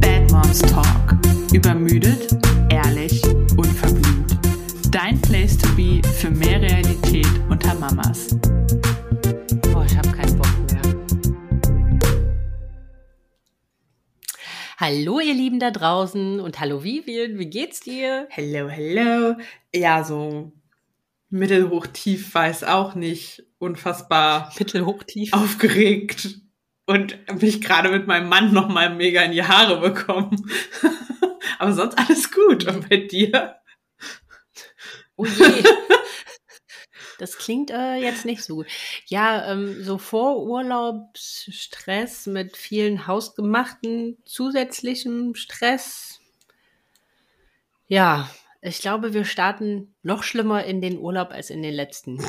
Bad Moms Talk. Übermüdet, ehrlich, unverblümt. Dein Place to be für mehr Realität unter Mamas. Boah, ich habe keinen Bock mehr. Hallo, ihr Lieben da draußen und hallo Vivian, wie geht's dir? Hello, hello. Ja, so mittelhoch tief weiß auch nicht. Unfassbar Mittelhoch tief. aufgeregt und mich gerade mit meinem Mann noch mal mega in die Haare bekommen. Aber sonst alles gut. Und bei dir? Oh je. Das klingt äh, jetzt nicht so gut. Ja, ähm, so Vorurlaubsstress mit vielen hausgemachten zusätzlichen Stress. Ja, ich glaube, wir starten noch schlimmer in den Urlaub als in den letzten.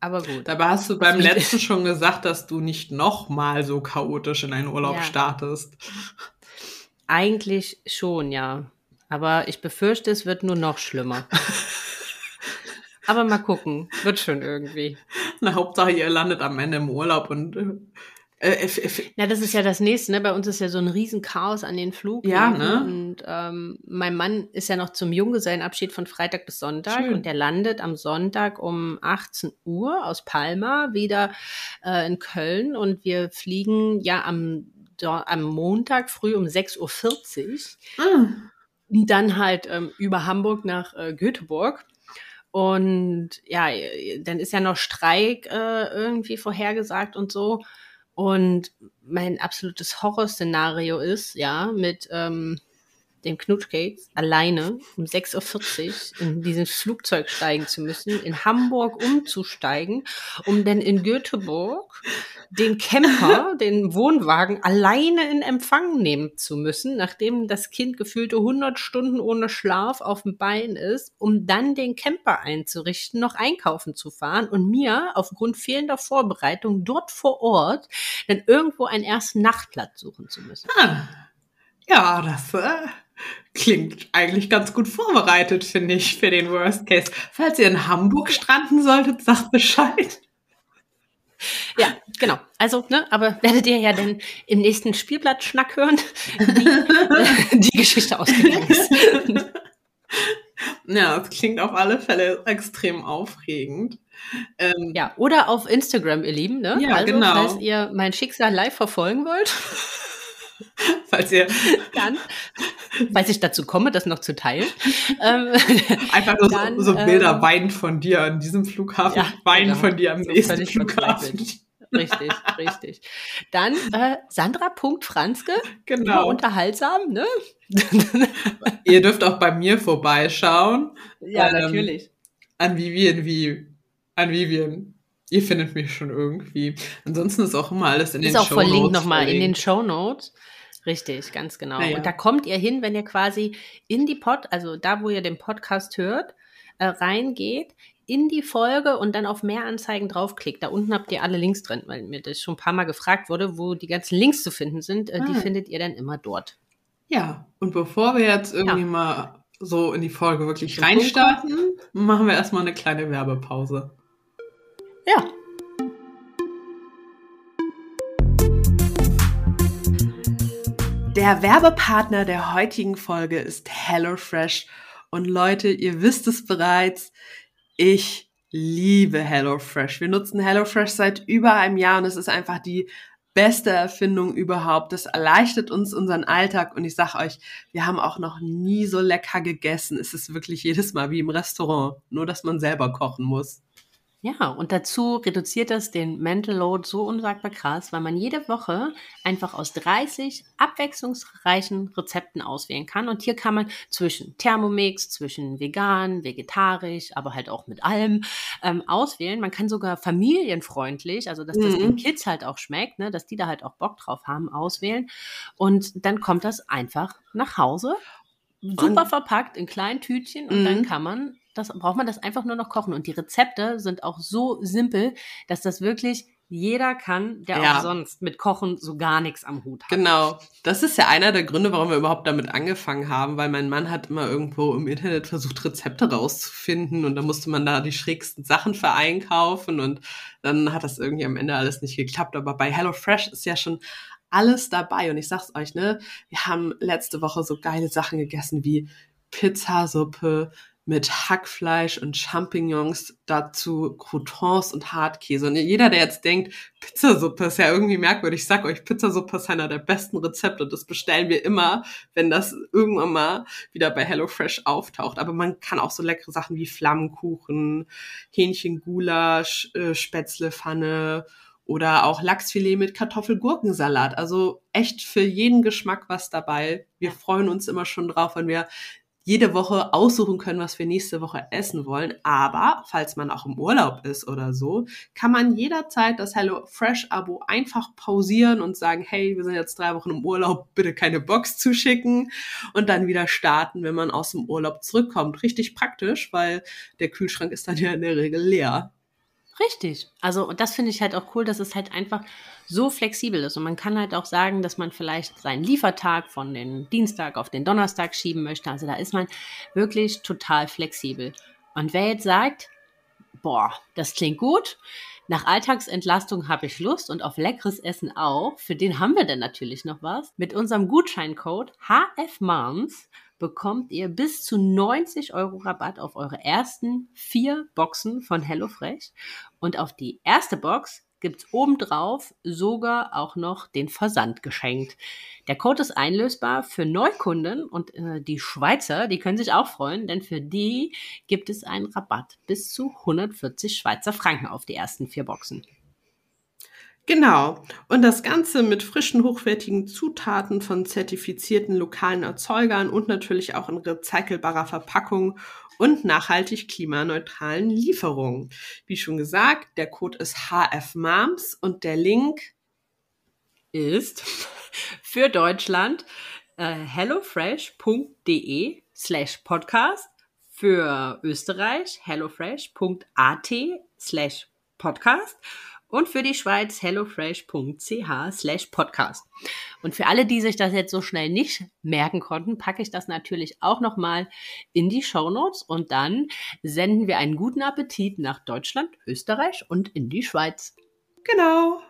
Aber gut. Dabei hast du beim letzten schon gesagt, dass du nicht noch mal so chaotisch in einen Urlaub Ja. startest. Eigentlich schon, ja. Aber ich befürchte, es wird nur noch schlimmer. Aber mal gucken. Wird schon irgendwie. Na, Hauptsache, ihr landet am Ende im Urlaub und äh, Na, das ist ja das nächste, ne? Bei uns ist ja so ein Riesenchaos an den Flug. Ja, ne? Und ähm, mein Mann ist ja noch zum Junggesellenabschied von Freitag bis Sonntag Schön. und der landet am Sonntag um 18 Uhr aus Palma wieder äh, in Köln und wir fliegen ja am, am Montag früh um 6.40 Uhr. ah, Und dann halt ähm, über Hamburg nach äh, Göteborg. Und ja, dann ist ja noch Streik äh, irgendwie vorhergesagt und so. Und mein absolutes Horrorszenario ist, ja, mit ähm, dem Knutschkeks alleine um 6.40 Uhr in diesen Flugzeug steigen zu müssen, in Hamburg umzusteigen, um dann in Göteborg den Camper, den Wohnwagen alleine in Empfang nehmen zu müssen, nachdem das Kind gefühlte 100 Stunden ohne Schlaf auf dem Bein ist, um dann den Camper einzurichten, noch einkaufen zu fahren und mir aufgrund fehlender Vorbereitung dort vor Ort dann irgendwo einen ersten Nachtplatz suchen zu müssen. ah. ja, das äh, klingt eigentlich ganz gut vorbereitet, finde ich, für den Worst Case. Falls ihr in Hamburg stranden solltet, sagt Bescheid. Ja, genau. Also, ne, aber werdet ihr ja dann im nächsten Spielblatt-Schnack hören, wie äh, die Geschichte ausgegangen ist. Ja, das klingt auf alle Fälle extrem aufregend. Ähm, Ja, oder auf Instagram, ihr Lieben, ne? Ja, also, genau. falls ihr mein Schicksal live verfolgen wollt, falls ihr dann, falls ich dazu komme, das noch zu teilen. Ähm, einfach nur Dann, so, so Bilder ähm, weinen von dir an diesem Flughafen, Ja, weinen genau. von dir am So nächsten Flughafen. richtig, richtig. Dann äh, Sandra.franzke, immer Genau. unterhaltsam, ne? Ihr dürft auch bei mir vorbeischauen. ja, Ähm, natürlich. An Vivian wie an Vivian. Ihr findet mich schon irgendwie. Ansonsten ist auch immer alles in Ist den auch verlinkt nochmal in den. Show Notes. Richtig, ganz genau. Naja. Und da kommt ihr hin, wenn ihr quasi in die Pod, also da, wo ihr den Podcast hört, äh, reingeht, in die Folge und dann auf mehr Anzeigen draufklickt. Da unten habt ihr alle Links drin, weil mir das schon ein paar Mal gefragt wurde, wo die ganzen Links zu finden sind. Äh, Die Ah. findet ihr dann immer dort. Ja, und bevor wir jetzt irgendwie Ja. mal so in die Folge wirklich reinstarten, machen wir erstmal eine kleine Werbepause. Ja. Der Werbepartner der heutigen Folge ist HelloFresh. Und Leute, ihr wisst es bereits, ich liebe HelloFresh. Wir nutzen HelloFresh seit über einem Jahr und es ist einfach die beste Erfindung überhaupt. Das erleichtert uns unseren Alltag und ich sag euch, wir haben auch noch nie so lecker gegessen. Es ist wirklich jedes Mal wie im Restaurant, nur dass man selber kochen muss. Ja, und dazu reduziert das den Mental Load so unsagbar krass, weil man jede Woche einfach aus 30 abwechslungsreichen Rezepten auswählen kann. Und hier kann man zwischen Thermomix, zwischen vegan, vegetarisch, aber halt auch mit allem ähm, auswählen. Man kann sogar familienfreundlich, also dass das Mhm. den Kids halt auch schmeckt, ne, dass die da halt auch Bock drauf haben, auswählen. Und dann kommt das einfach nach Hause, super verpackt in kleinen Tütchen und Mhm. dann kann man das braucht man das einfach nur noch kochen. Und die Rezepte sind auch so simpel, dass das wirklich jeder kann, der Ja. auch sonst mit Kochen so gar nichts am Hut hat. Genau. Das ist ja einer der Gründe, warum wir überhaupt damit angefangen haben, weil mein Mann hat immer irgendwo im Internet versucht, Rezepte rauszufinden und da musste man da die schrägsten Sachen für einkaufen und dann hat das irgendwie am Ende alles nicht geklappt. Aber bei HelloFresh ist ja schon alles dabei und ich sag's euch, ne, wir haben letzte Woche so geile Sachen gegessen wie Pizzasuppe mit Hackfleisch und Champignons, dazu Croutons und Hartkäse. Und jeder, der jetzt denkt, Pizzasuppe ist ja irgendwie merkwürdig, ich sag euch, Pizzasuppe ist einer der besten Rezepte und das bestellen wir immer, wenn das irgendwann mal wieder bei HelloFresh auftaucht. Aber man kann auch so leckere Sachen wie Flammkuchen, Hähnchengulasch, äh, Spätzlepfanne oder auch Lachsfilet mit Kartoffelgurkensalat. Also echt für jeden Geschmack was dabei. Wir freuen uns immer schon drauf, wenn wir jede Woche aussuchen können, was wir nächste Woche essen wollen. Aber falls man auch im Urlaub ist oder so, kann man jederzeit das Hello Fresh Abo einfach pausieren und sagen, hey, wir sind jetzt drei Wochen im Urlaub, bitte keine Box zuschicken und dann wieder starten, wenn man aus dem Urlaub zurückkommt. Richtig praktisch, weil der Kühlschrank ist dann ja in der Regel leer. Richtig. Also, und das finde ich halt auch cool, dass es halt einfach so flexibel ist. Und man kann halt auch sagen, dass man vielleicht seinen Liefertag von den Dienstag auf den Donnerstag schieben möchte. Also da ist man wirklich total flexibel. Und wer jetzt sagt, boah, das klingt gut, nach Alltagsentlastung habe ich Lust und auf leckeres Essen auch, für den haben wir dann natürlich noch was. Mit unserem Gutscheincode HFMOMS bekommt ihr bis zu 90 Euro Rabatt auf eure ersten vier Boxen von HelloFresh. Und auf die erste Box gibt's obendrauf sogar auch noch den Versand geschenkt. Der Code ist einlösbar für Neukunden und äh, die Schweizer, die können sich auch freuen, denn für die gibt es einen Rabatt bis zu 140 Schweizer Franken auf die ersten vier Boxen. Genau. Und das Ganze mit frischen, hochwertigen Zutaten von zertifizierten lokalen Erzeugern und natürlich auch in recycelbarer Verpackung und nachhaltig klimaneutralen Lieferungen. Wie schon gesagt, der Code ist HFMAMS und der Link ist für Deutschland äh, hellofresh.de slash podcast, für Österreich hellofresh.at slash podcast und für die Schweiz hellofresh.ch slash podcast. Und für alle, die sich das jetzt so schnell nicht merken konnten, packe ich das natürlich auch nochmal in die Show Notes und dann senden wir einen guten Appetit nach Deutschland, Österreich und in die Schweiz. Genau.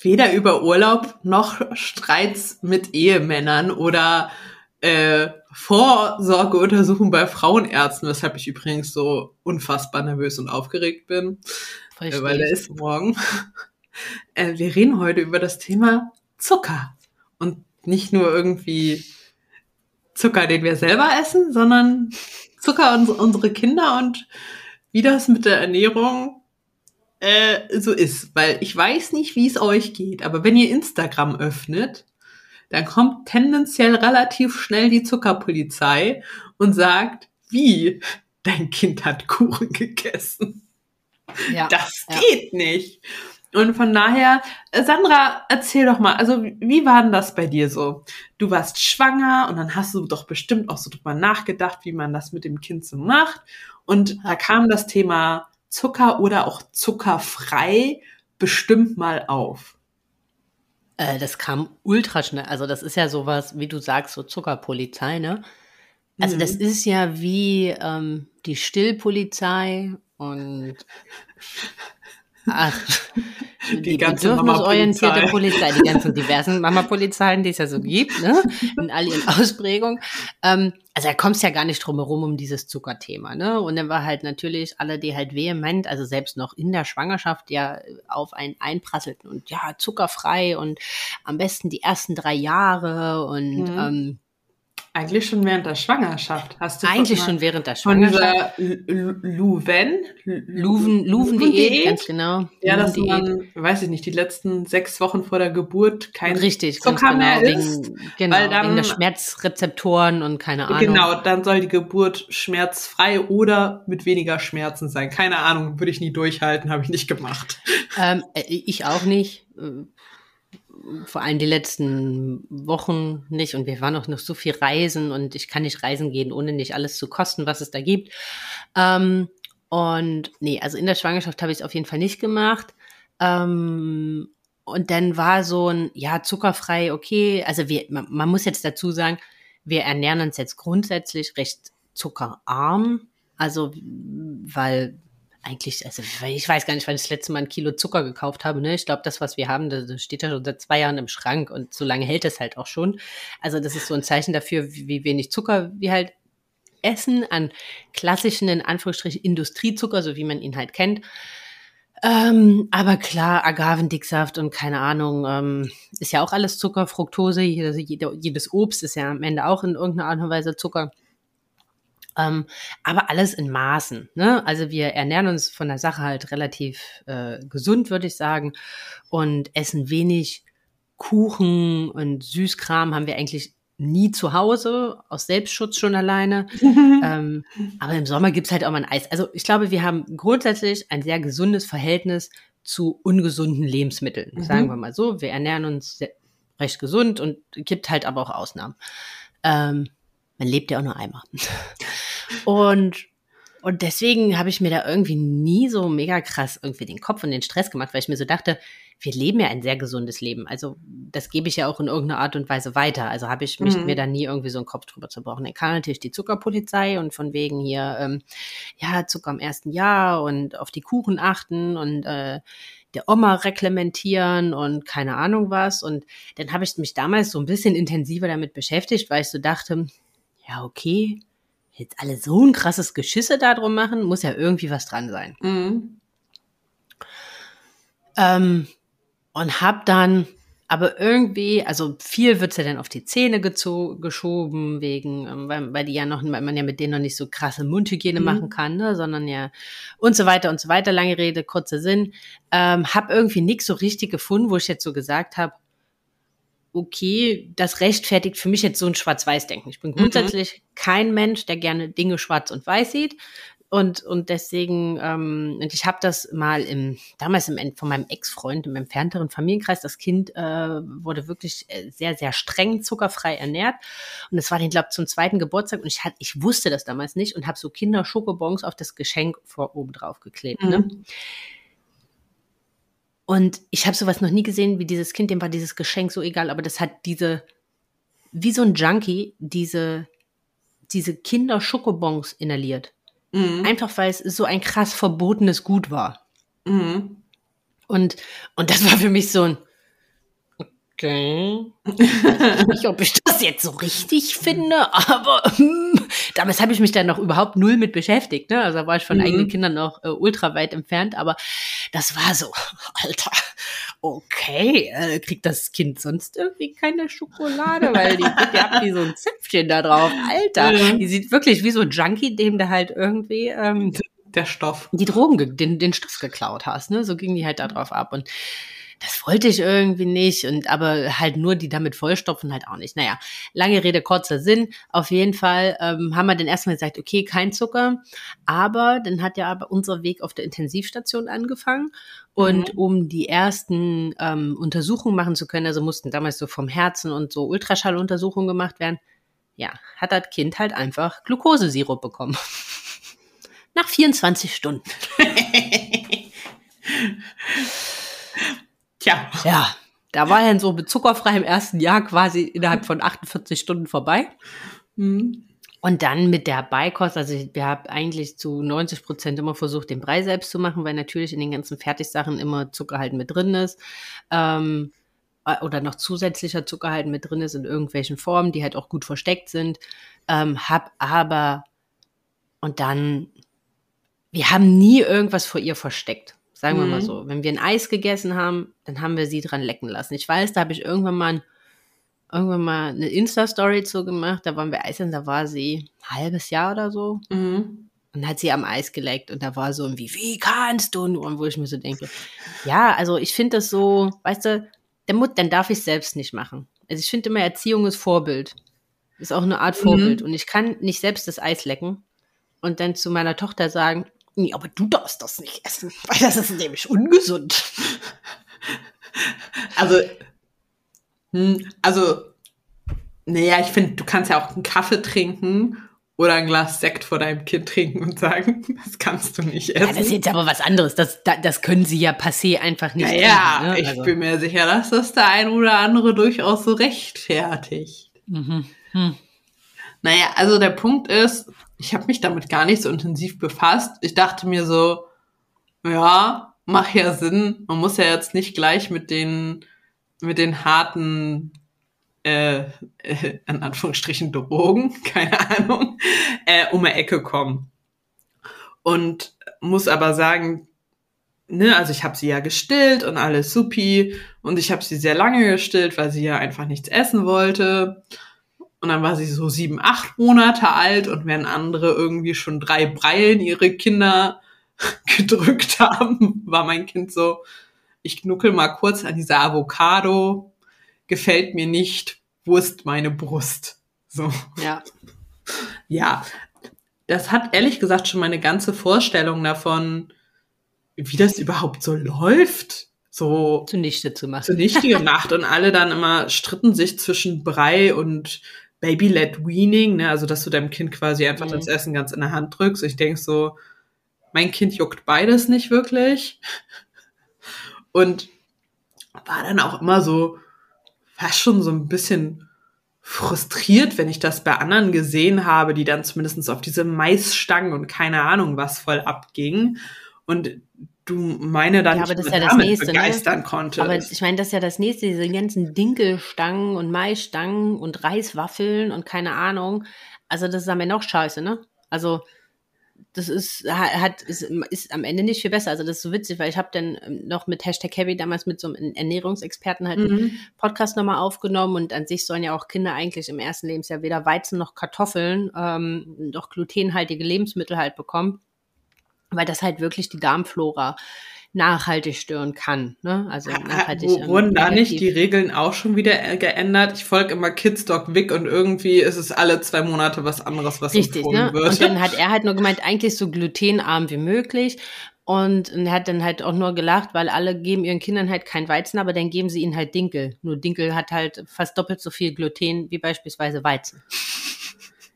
Weder über Urlaub noch Streits mit Ehemännern oder äh, Vorsorgeuntersuchung bei Frauenärzten, weshalb ich übrigens so unfassbar nervös und aufgeregt bin, äh, weil der ist morgen. Äh, wir reden heute über das Thema Zucker und nicht nur irgendwie Zucker, den wir selber essen, sondern Zucker und unsere Kinder und wie das mit der Ernährung äh, so ist. Weil ich weiß nicht, wie es euch geht, aber wenn ihr Instagram öffnet, dann kommt tendenziell relativ schnell die Zuckerpolizei und sagt, wie dein Kind hat Kuchen gegessen. Ja, das ja. geht nicht. Und von daher, äh, Sandra, erzähl doch mal, also wie war denn das bei dir so? Du warst schwanger und dann hast du doch bestimmt auch so drüber nachgedacht, wie man das mit dem Kind so macht. Und da kam das Thema Zucker oder auch zuckerfrei bestimmt mal auf. Äh, das kam ultra schnell. Also das ist ja sowas, wie du sagst, so Zuckerpolizei, ne? Also Mhm. das ist ja wie ähm, die Stillpolizei und ach, die, Die ganze bedürfnisorientierte Mama-Polizei. Polizei, die ganzen diversen Mama-Polizeien, die es ja so gibt, ne? In all ihren Ausprägungen. Ähm, also da kommst ja gar nicht drum herum um dieses Zuckerthema, ne? Und dann war halt natürlich alle, die halt vehement, also selbst noch in der Schwangerschaft ja auf einen einprasselten und ja, zuckerfrei und am besten die ersten drei Jahre und Mhm. ähm, Eigentlich schon während der Schwangerschaft. Hast du eigentlich von, schon während der von Schwangerschaft. dieser Lu- Luven? Luven, Luven.de, ganz genau. Ja, dass Luven.de. man, weiß ich nicht, die letzten sechs Wochen vor der Geburt kein Richtig, Zucker genau. mehr isst, genau weil dann- wegen der Schmerzrezeptoren und keine Ahnung. Genau, dann soll die Geburt schmerzfrei oder mit weniger Schmerzen sein. Keine Ahnung, würde ich nie durchhalten, habe ich nicht gemacht. Ähm, äh, ich auch nicht. Vor allem die letzten Wochen nicht. Und wir waren auch noch so viel reisen und ich kann nicht reisen gehen, ohne nicht alles zu kosten, was es da gibt. Ähm, und nee, also in der Schwangerschaft habe ich es auf jeden Fall nicht gemacht. Ähm, und dann war so ein, ja, zuckerfrei, okay. Also wir, man, man muss jetzt dazu sagen, wir ernähren uns jetzt grundsätzlich recht zuckerarm. Also, weil eigentlich, also ich weiß gar nicht, wann ich das letzte Mal ein Kilo Zucker gekauft habe. Ne? Ich glaube, das, was wir haben, das steht ja schon seit zwei Jahren im Schrank und so lange hält es halt auch schon. Also das ist so ein Zeichen dafür, wie wenig Zucker wir halt essen an klassischen, in Anführungsstrichen, Industriezucker, so wie man ihn halt kennt. Ähm, aber klar, Agavendicksaft und keine Ahnung, ähm, ist ja auch alles Zucker, Fructose, jedes, jedes Obst ist ja am Ende auch in irgendeiner Art und Weise Zucker. Ähm, aber alles in Maßen. Ne? Also wir ernähren uns von der Sache halt relativ äh, gesund, würde ich sagen, und essen wenig Kuchen und Süßkram haben wir eigentlich nie zu Hause, aus Selbstschutz schon alleine. ähm, aber im Sommer gibt's halt auch mal ein Eis. Also ich glaube, wir haben grundsätzlich ein sehr gesundes Verhältnis zu ungesunden Lebensmitteln. Mhm. Sagen wir mal so. Wir ernähren uns recht gesund und gibt halt aber auch Ausnahmen. Ähm, man lebt ja auch nur einmal. und, und deswegen habe ich mir da irgendwie nie so mega krass irgendwie den Kopf und den Stress gemacht, weil ich mir so dachte, wir leben ja ein sehr gesundes Leben. Also das gebe ich ja auch in irgendeiner Art und Weise weiter. Also habe ich mich mhm. mir da nie irgendwie so einen Kopf drüber zerbrochen. Dann kam natürlich die Zuckerpolizei und von wegen hier, ähm, ja, Zucker im ersten Jahr und auf die Kuchen achten und äh, der Oma reglementieren und keine Ahnung was. Und dann habe ich mich damals so ein bisschen intensiver damit beschäftigt, weil ich so dachte, ja, okay, jetzt alle so ein krasses Geschisse darum machen, muss ja irgendwie was dran sein. Mhm. Ähm, und hab dann aber irgendwie, also viel wird's ja dann auf die Zähne geschoben, wegen, ähm, weil, weil die ja noch, weil man ja mit denen noch nicht so krasse Mundhygiene mhm. machen kann, ne, sondern ja und so weiter und so weiter. Lange Rede, kurzer Sinn. Ähm, hab irgendwie nichts so richtig gefunden, wo ich jetzt so gesagt habe, okay, das rechtfertigt für mich jetzt so ein Schwarz-Weiß-Denken. Ich bin mhm. grundsätzlich mhm. kein Mensch, der gerne Dinge schwarz und weiß sieht. Und, und deswegen, ähm, und ich habe das mal im, damals im von meinem Ex-Freund im entfernteren Familienkreis, das Kind äh, wurde wirklich äh, sehr, sehr streng zuckerfrei ernährt. Und es war den, glaube zum zweiten Geburtstag und ich, hat, ich wusste das damals nicht und habe so Kinder-Schokobons auf das Geschenk vor oben drauf geklebt. Ne? Mhm. Ne? Und ich habe sowas noch nie gesehen, wie dieses Kind, dem war dieses Geschenk so egal, aber das hat diese, wie so ein Junkie, diese, diese Kinder-Schokobons inhaliert. Mhm. Einfach weil es so ein krass verbotenes Gut war. Mhm. Und, und das war für mich so ein, okay. Ich weiß nicht, ob ich das jetzt so richtig finde, aber hm, damals habe ich mich dann noch überhaupt null mit beschäftigt. Ne? Also war ich von mhm. eigenen Kindern noch äh, ultra weit entfernt, aber das war so, Alter, okay, äh, kriegt das Kind sonst irgendwie keine Schokolade, weil die, die hat wie so ein Zäpfchen da drauf. Alter, mhm. die sieht wirklich wie so ein Junkie, dem du halt irgendwie ähm, der Stoff. Die Drogen, den, den Stoff geklaut hast, ne? So ging die halt da drauf ab. Und das wollte ich irgendwie nicht und aber halt nur die damit vollstopfen halt auch nicht. Naja, lange Rede, kurzer Sinn. Auf jeden Fall ähm, haben wir dann erstmal gesagt, okay, kein Zucker, aber dann hat ja aber unser Weg auf der Intensivstation angefangen und mhm. um die ersten ähm, Untersuchungen machen zu können, also mussten damals so vom Herzen und so Ultraschalluntersuchungen gemacht werden, ja, hat das Kind halt einfach Glukosesirup bekommen. Nach 24 Stunden. Tja. Ja, da war dann so mit zuckerfrei im ersten Jahr quasi innerhalb von 48 Stunden vorbei. Mhm. Und dann mit der Beikost, also wir haben eigentlich zu 90 Prozent immer versucht, den Brei selbst zu machen, weil natürlich in den ganzen Fertigsachen immer Zucker halt mit drin ist. Ähm, äh, oder noch zusätzlicher Zucker halt mit drin ist in irgendwelchen Formen, die halt auch gut versteckt sind. Ähm, hab aber, und dann, wir haben nie irgendwas vor ihr versteckt. Sagen wir mhm. mal so. Wenn wir ein Eis gegessen haben, dann haben wir sie dran lecken lassen. Ich weiß, da habe ich irgendwann mal, ein, irgendwann mal eine Insta-Story zu gemacht. Da waren wir Eis da war sie ein halbes Jahr oder so. Mhm. Und hat sie am Eis geleckt und da war so irgendwie, wie kannst du nur? Und wo ich mir so denke, ja, also ich finde das so, weißt du, der Mut, dann darf ich es selbst nicht machen. Also ich finde immer, Erziehung ist Vorbild. Ist auch eine Art Vorbild. Mhm. Und ich kann nicht selbst das Eis lecken und dann zu meiner Tochter sagen, Nee, aber du darfst das nicht essen, weil das ist nämlich ungesund. Also, Hm, also, naja, ich finde, du kannst ja auch einen Kaffee trinken oder ein Glas Sekt vor deinem Kind trinken und sagen, das kannst du nicht essen. Ja, das ist jetzt aber was anderes. Das, das können sie ja passé einfach nicht. Naja, trinken, ne? ich also. bin mir sicher, dass das der ein oder andere durchaus so rechtfertigt. Mhm. Hm. Naja, also der Punkt ist, ich habe mich damit gar nicht so intensiv befasst. Ich dachte mir so, ja, macht ja Sinn. Man muss ja jetzt nicht gleich mit den, mit den harten, äh, äh, in Anführungsstrichen Drogen, keine Ahnung, äh, um eine Ecke kommen. Und muss aber sagen, ne, also ich habe sie ja gestillt und alles supi und ich habe sie sehr lange gestillt, weil sie ja einfach nichts essen wollte. Und dann war sie so sieben, acht Monate alt und wenn andere irgendwie schon drei Breien ihre Kinder gedrückt haben, war mein Kind so, ich knuckel mal kurz an dieser Avocado, gefällt mir nicht, wo ist meine Brust? So. Ja. Ja. Das hat ehrlich gesagt schon meine ganze Vorstellung davon, wie das überhaupt so läuft, so zunichte zu machen. Zunichte gemacht und alle dann immer stritten sich zwischen Brei und Baby-led Weaning, ne, also dass du deinem Kind quasi einfach mhm. das Essen ganz in der Hand drückst. Ich denk so, mein Kind juckt beides nicht wirklich. Und war dann auch immer so, fast schon so ein bisschen frustriert, wenn ich das bei anderen gesehen habe, die dann zumindest auf diese Maisstangen und keine Ahnung was voll abgingen. Und du meine dann ja, aber das ist ja das nächste, ne? begeistern ne? konntest. Aber ich meine, das ist ja das nächste, diese ganzen Dinkelstangen und Maisstangen und Reiswaffeln und keine Ahnung. Also das ist am Ende auch scheiße, ne? Also das ist, hat, ist, ist am Ende nicht viel besser. Also das ist so witzig, weil ich habe dann ähm, noch mit Hashtag Heavy damals mit so einem Ernährungsexperten halt mhm. einen Podcast nochmal aufgenommen und an sich sollen ja auch Kinder eigentlich im ersten Lebensjahr weder Weizen noch Kartoffeln, ähm, noch glutenhaltige Lebensmittel halt bekommen weil das halt wirklich die Darmflora nachhaltig stören kann. Ne? Also nachhaltig. Wo, wurden da nicht die Regeln auch schon wieder äh, geändert? Ich folge immer Kidsdog Vic und irgendwie ist es alle zwei Monate was anderes, was Richtig, ne? wird. Und dann hat er halt nur gemeint, eigentlich so glutenarm wie möglich. Und er hat dann halt auch nur gelacht, weil alle geben ihren Kindern halt kein Weizen, aber dann geben sie ihnen halt Dinkel. Nur Dinkel hat halt fast doppelt so viel Gluten wie beispielsweise Weizen.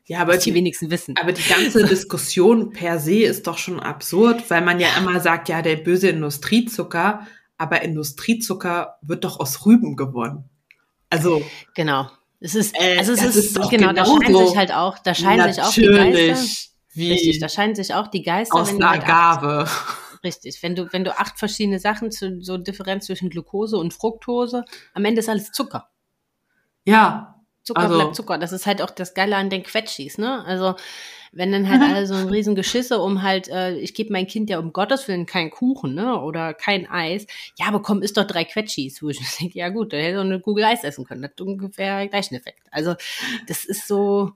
Ja, aber die, die wenigsten wissen. Aber die ganze Diskussion per se ist doch schon absurd, weil man ja immer sagt, ja, der böse Industriezucker, aber Industriezucker wird doch aus Rüben gewonnen. Also. Genau. Es ist, äh, also es ist, ist genau, da scheinen sich halt auch, da scheinen sich auch die Geister. Wie richtig, da scheinen sich auch die Geister. Aus wenn Agave. Richtig, wenn du, wenn du acht verschiedene Sachen zu, so Differenz zwischen Glucose und Fructose, am Ende ist alles Zucker. Ja, Zucker also, bleibt Zucker. Das ist halt auch das Geile an den Quetschis, ne? Also, wenn dann halt alle so ein riesen Geschisse um halt, äh, ich gebe mein Kind ja um Gottes Willen keinen Kuchen, ne? Oder kein Eis. Ja, aber komm, isst doch drei Quetschis. Wo ich denke, ja gut, da hätte doch eine Kugel Eis essen können. Das hat ungefähr gleichen Effekt. Also, das ist so,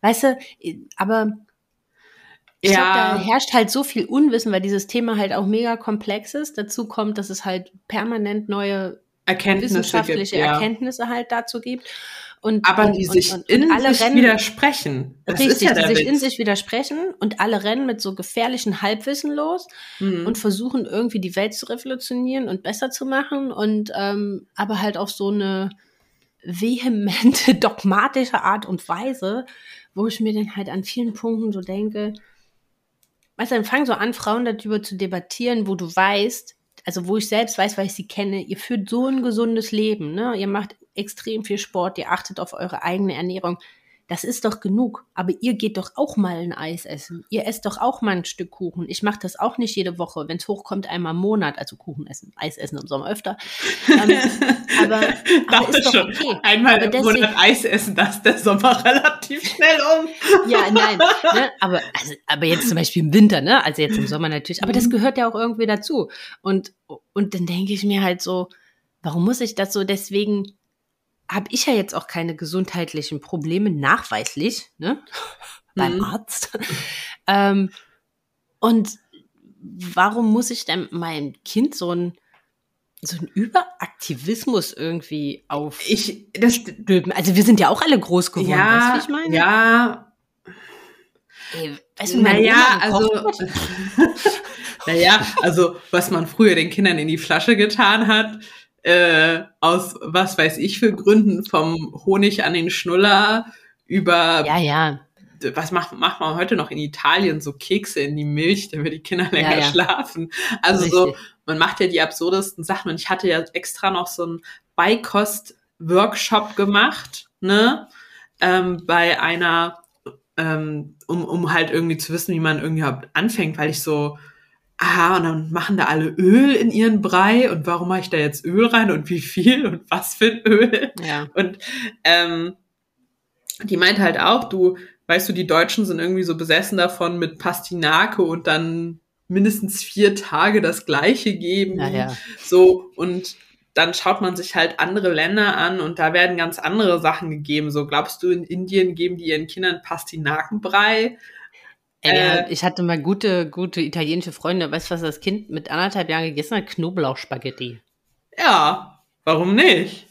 weißt du, aber ich ja. glaube, da herrscht halt so viel Unwissen, weil dieses Thema halt auch mega komplex ist. Dazu kommt, dass es halt permanent neue Erkenntnisse wissenschaftliche gibt, ja. Erkenntnisse halt dazu gibt. Und, aber die sich und, und, in sich rennen, widersprechen. Das richtig, ja die sich Witz. in sich widersprechen und alle rennen mit so gefährlichen Halbwissen los mhm. und versuchen irgendwie die Welt zu revolutionieren und besser zu machen und ähm, aber halt auf so eine vehemente, dogmatische Art und Weise, wo ich mir dann halt an vielen Punkten so denke, weißt du, dann fangen so an, Frauen darüber zu debattieren, wo du weißt, also wo ich selbst weiß, weil ich sie kenne, ihr führt so ein gesundes Leben, ne? Ihr macht extrem viel Sport, ihr achtet auf eure eigene Ernährung. Das ist doch genug. Aber ihr geht doch auch mal ein Eis essen. Ihr esst doch auch mal ein Stück Kuchen. Ich mache das auch nicht jede Woche. Wenn es hochkommt, einmal im Monat. Also Kuchen essen, Eis essen im Sommer öfter. Ähm, aber, aber ist doch okay. Einmal aber im deswegen, Monat Eis essen, das ist der Sommer relativ schnell um. ja, nein. Ne? Aber, also, aber jetzt zum Beispiel im Winter, ne? Also jetzt im Sommer natürlich. Aber das gehört ja auch irgendwie dazu. Und, und dann denke ich mir halt so, warum muss ich das so deswegen habe ich ja jetzt auch keine gesundheitlichen Probleme, nachweislich, ne? beim mhm. Arzt. ähm, und warum muss ich denn meinem Kind so ein so ein Überaktivismus irgendwie auf ich das also wir sind ja auch alle groß geworden, ja, weißt du, wie ich meine? Ja. Ey, weißt du, naja, also naja, also was man früher den Kindern in die Flasche getan hat, äh, aus was weiß ich für Gründen vom Honig an den Schnuller über Ja, ja. was macht, macht man heute noch in Italien so Kekse in die Milch, damit die Kinder länger ja. schlafen. Also so, man macht ja die absurdesten Sachen. Und ich hatte ja extra noch so einen Beikost-Workshop gemacht, ne? Ähm, bei einer, ähm, um, um halt irgendwie zu wissen, wie man irgendwie anfängt, weil ich so, aha, und dann machen da alle Öl in ihren Brei und warum mache ich da jetzt Öl rein und wie viel und was für ein Öl? Ja. Und ähm, die meint halt auch, du, weißt du, die Deutschen sind irgendwie so besessen davon mit Pastinake und dann mindestens vier Tage das Gleiche geben. Ja, ja. So, und dann schaut man sich halt andere Länder an und da werden ganz andere Sachen gegeben. So, glaubst du, in Indien geben die ihren Kindern Pastinakenbrei? Ey, Äh, ich hatte mal gute, gute italienische Freunde. Weißt du, was das Kind mit anderthalb Jahren gegessen hat? Knoblauchspaghetti. Ja, warum nicht?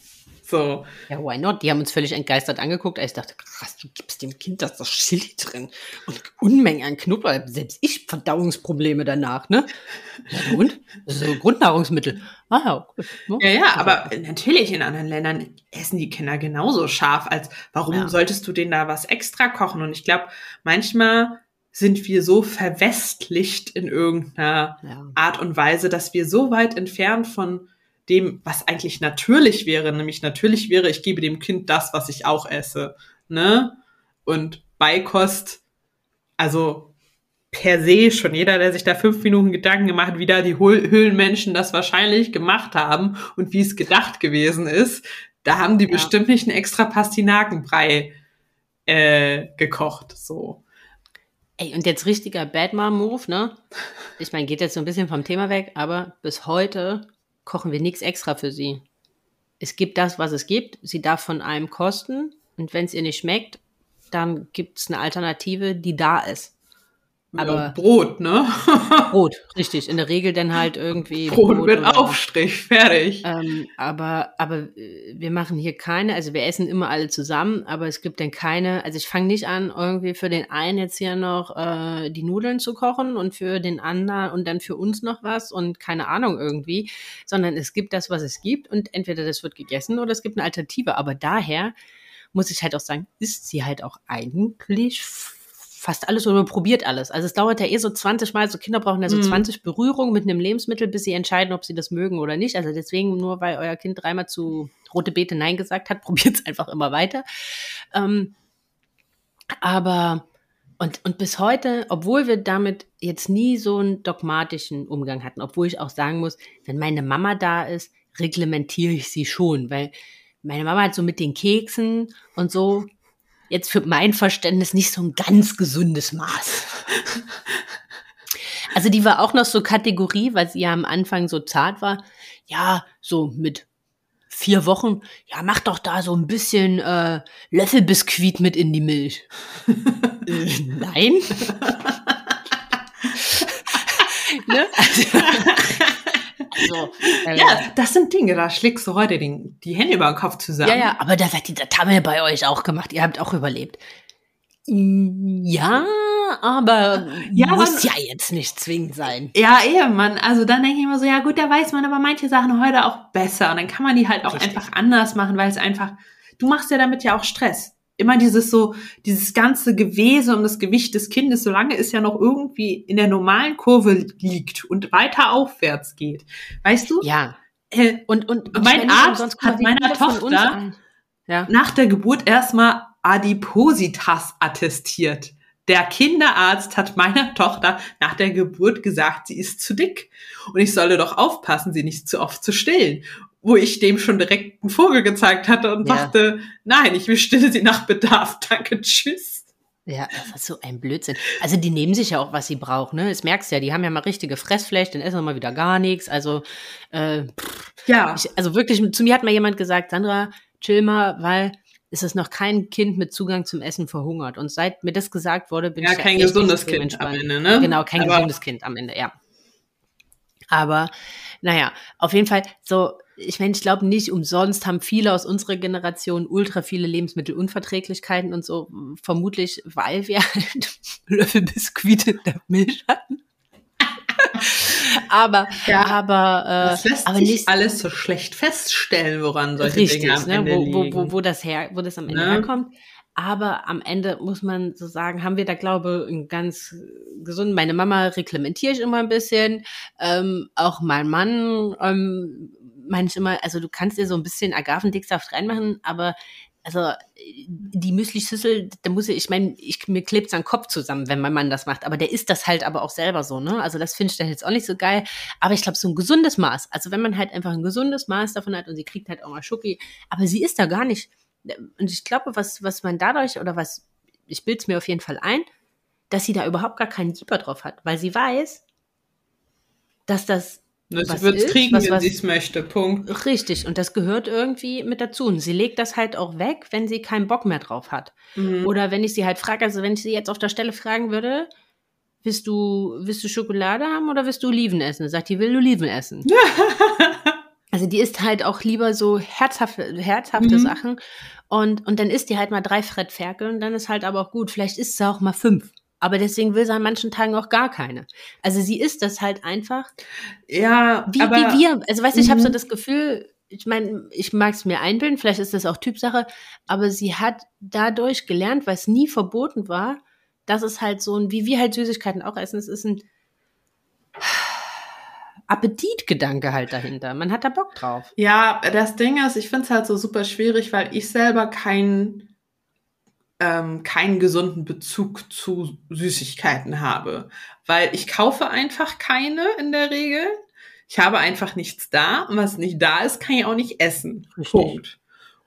So, Ja, why not? Die haben uns völlig entgeistert angeguckt. Ich dachte, krass, du gibst dem Kind das doch Chili drin und Unmengen an Knoblauch. Selbst ich Verdauungsprobleme danach, ne? Ja, und? Das ist so Grundnahrungsmittel. Ah, ja, gut. ne? Ja, ja, aber natürlich in anderen Ländern essen die Kinder genauso scharf, als warum Ja. solltest du denen da was extra kochen? Und ich glaube, manchmal sind wir so verwestlicht in irgendeiner Ja. Art und Weise, dass wir so weit entfernt von dem, was eigentlich natürlich wäre, nämlich natürlich wäre, ich gebe dem Kind das, was ich auch esse, ne? Und Beikost, also per se schon jeder, der sich da fünf Minuten Gedanken gemacht hat, wie da die Höhl- Höhlenmenschen das wahrscheinlich gemacht haben und wie es gedacht gewesen ist, da haben die Ja. bestimmt nicht einen extra Pastinakenbrei äh, gekocht, so. Ey, und jetzt richtiger Bad Mom Move, ne? Ich meine, geht jetzt so ein bisschen vom Thema weg, aber bis heute kochen wir nichts extra für sie. Es gibt das, was es gibt. Sie darf von einem kosten. Und wenn es ihr nicht schmeckt, dann gibt es eine Alternative, die da ist. Aber ja, Brot, ne? Brot, richtig. In der Regel dann halt irgendwie. Brot mit oder- Aufstrich, fertig. Ähm, aber, aber äh, wir machen hier keine, also wir essen immer alle zusammen, aber es gibt dann keine, also ich fange nicht an, irgendwie für den einen jetzt hier noch äh, die Nudeln zu kochen und für den anderen und dann für uns noch was und keine Ahnung irgendwie, sondern es gibt das, was es gibt und entweder das wird gegessen oder es gibt eine Alternative. Aber daher muss ich halt auch sagen, isst sie halt auch eigentlich fast alles oder probiert alles. Also es dauert ja eh so 20 Mal, so Kinder brauchen ja so Mhm. 20 Berührungen mit einem Lebensmittel, bis sie entscheiden, ob sie das mögen oder nicht. Also deswegen, nur weil euer Kind dreimal zu rote Beete Nein gesagt hat, probiert es einfach immer weiter. Ähm, aber und, und bis heute, obwohl wir damit jetzt nie so einen dogmatischen Umgang hatten, obwohl ich auch sagen muss, wenn meine Mama da ist, reglementiere ich sie schon, weil meine Mama hat so mit den Keksen und so jetzt für mein Verständnis nicht so ein ganz gesundes Maß. Also die war auch noch so Kategorie, weil sie ja am Anfang so zart war. Ja, so mit vier Wochen, ja, mach doch da so ein bisschen äh, Löffelbiskuit mit in die Milch. äh, nein. ne? Also, also, äh, Ja, das sind Dinge, da schlägst du heute den, die Hände über den Kopf zusammen. Ja, ja, aber das, hat die- wir bei euch auch gemacht. Ihr habt auch überlebt. Ja, aber Ja, muss man- ja jetzt nicht zwingend sein. Ja, eben, man. Also dann denke ich immer so, ja gut, da weiß man aber manche Sachen heute auch besser. Und dann kann man die halt auch Richtig. einfach anders machen, weil es einfach, du machst ja damit ja auch Stress. Immer dieses so, dieses ganze Gewese um das Gewicht des Kindes, solange es ja noch irgendwie in der normalen Kurve liegt und weiter aufwärts geht. Weißt du? Ja. Äh, Und, und, und Mein Arzt hat meiner Tochter- Ja. nach der Geburt erstmal Adipositas attestiert. Der Kinderarzt hat meiner Tochter nach der Geburt gesagt, sie ist zu dick. Und ich solle doch aufpassen, sie nicht zu oft zu stillen. Wo ich dem schon direkt einen Vogel gezeigt hatte und Ja. dachte, nein, ich will stille sie nach Bedarf. Danke, tschüss. Ja, das ist so ein Blödsinn. Also die nehmen sich ja auch, was sie brauchen, ne? Das merkst du ja, die haben ja mal richtige Fressfläche, dann essen sie mal wieder gar nichts. Also, äh, Ja, ich, also wirklich, zu mir hat mal jemand gesagt, Sandra, chill mal, weil es ist noch kein Kind mit Zugang zum Essen verhungert. Und seit mir das gesagt wurde, bin ja ich da kein gesundes Kind am entspannt. Ende, ne? Genau, kein Aber- gesundes Kind am Ende, ja. Aber naja, auf jeden Fall so, ich meine, ich glaube nicht umsonst haben viele aus unserer Generation ultra viele Lebensmittelunverträglichkeiten und so, vermutlich, weil wir halt Löffelbiskuit in der Milch hatten. aber, Ja, aber, äh, Das lässt aber sich nicht alles so schlecht feststellen, woran solche richtig, Dinge am ne, Ende wo, wo, wo, wo das her, wo das am Ende Ne? herkommt. Aber am Ende muss man so sagen, haben wir da, glaube ich, einen ganz gesunden. Meine Mama reglementiere ich immer ein bisschen. Ähm, auch mein Mann, ähm, meine ich immer, also du kannst dir so ein bisschen Agavendicksaft reinmachen, aber also die Müsli-Schüssel, da muss ich, ich meine, ich, mir klebt's am Kopf zusammen, wenn mein Mann das macht. Aber der isst das halt aber auch selber so, ne? Also das finde ich dann jetzt auch nicht so geil. Aber ich glaube, so ein gesundes Maß. Also wenn man halt einfach ein gesundes Maß davon hat und sie kriegt halt auch mal Schoki, aber sie isst da gar nicht. Und ich glaube, was, was man dadurch, oder was, ich bild's mir auf jeden Fall ein, dass sie da überhaupt gar keinen Jeeper drauf hat, weil sie weiß, dass das sie wird es kriegen, was- wenn sie es möchte. Punkt. richtig und das gehört irgendwie mit dazu. Und sie legt das halt auch weg, wenn sie keinen Bock mehr drauf hat. Mhm. Oder wenn ich sie halt frage, also wenn ich sie jetzt auf der Stelle fragen würde, willst du, willst du Schokolade haben oder willst du Oliven essen? Dann sagt die, will Oliven essen. also die isst halt auch lieber so herzhafte, herzhafte Mhm. Sachen. Und, und dann isst die halt mal drei Frettferkel und dann ist halt aber auch gut. Vielleicht isst sie auch mal fünf. Aber deswegen will sie an manchen Tagen auch gar keine. Also sie isst das halt einfach Ja, wie, aber wie wir. Also weißt du, ich habe so Mhm. das Gefühl, ich meine, ich mag es mir einbilden, vielleicht ist das auch Typsache, aber sie hat dadurch gelernt, weil es nie verboten war, dass es halt so ein, wie wir halt Süßigkeiten auch essen, es ist ein Appetitgedanke halt dahinter. Man hat da Bock drauf. Ja, das Ding ist, ich finde es halt so super schwierig, weil ich selber keinen ähm, keinen gesunden Bezug zu Süßigkeiten habe. Weil ich kaufe einfach keine in der Regel. Ich habe einfach nichts da und was nicht da ist, kann ich auch nicht essen. Richtig. Punkt.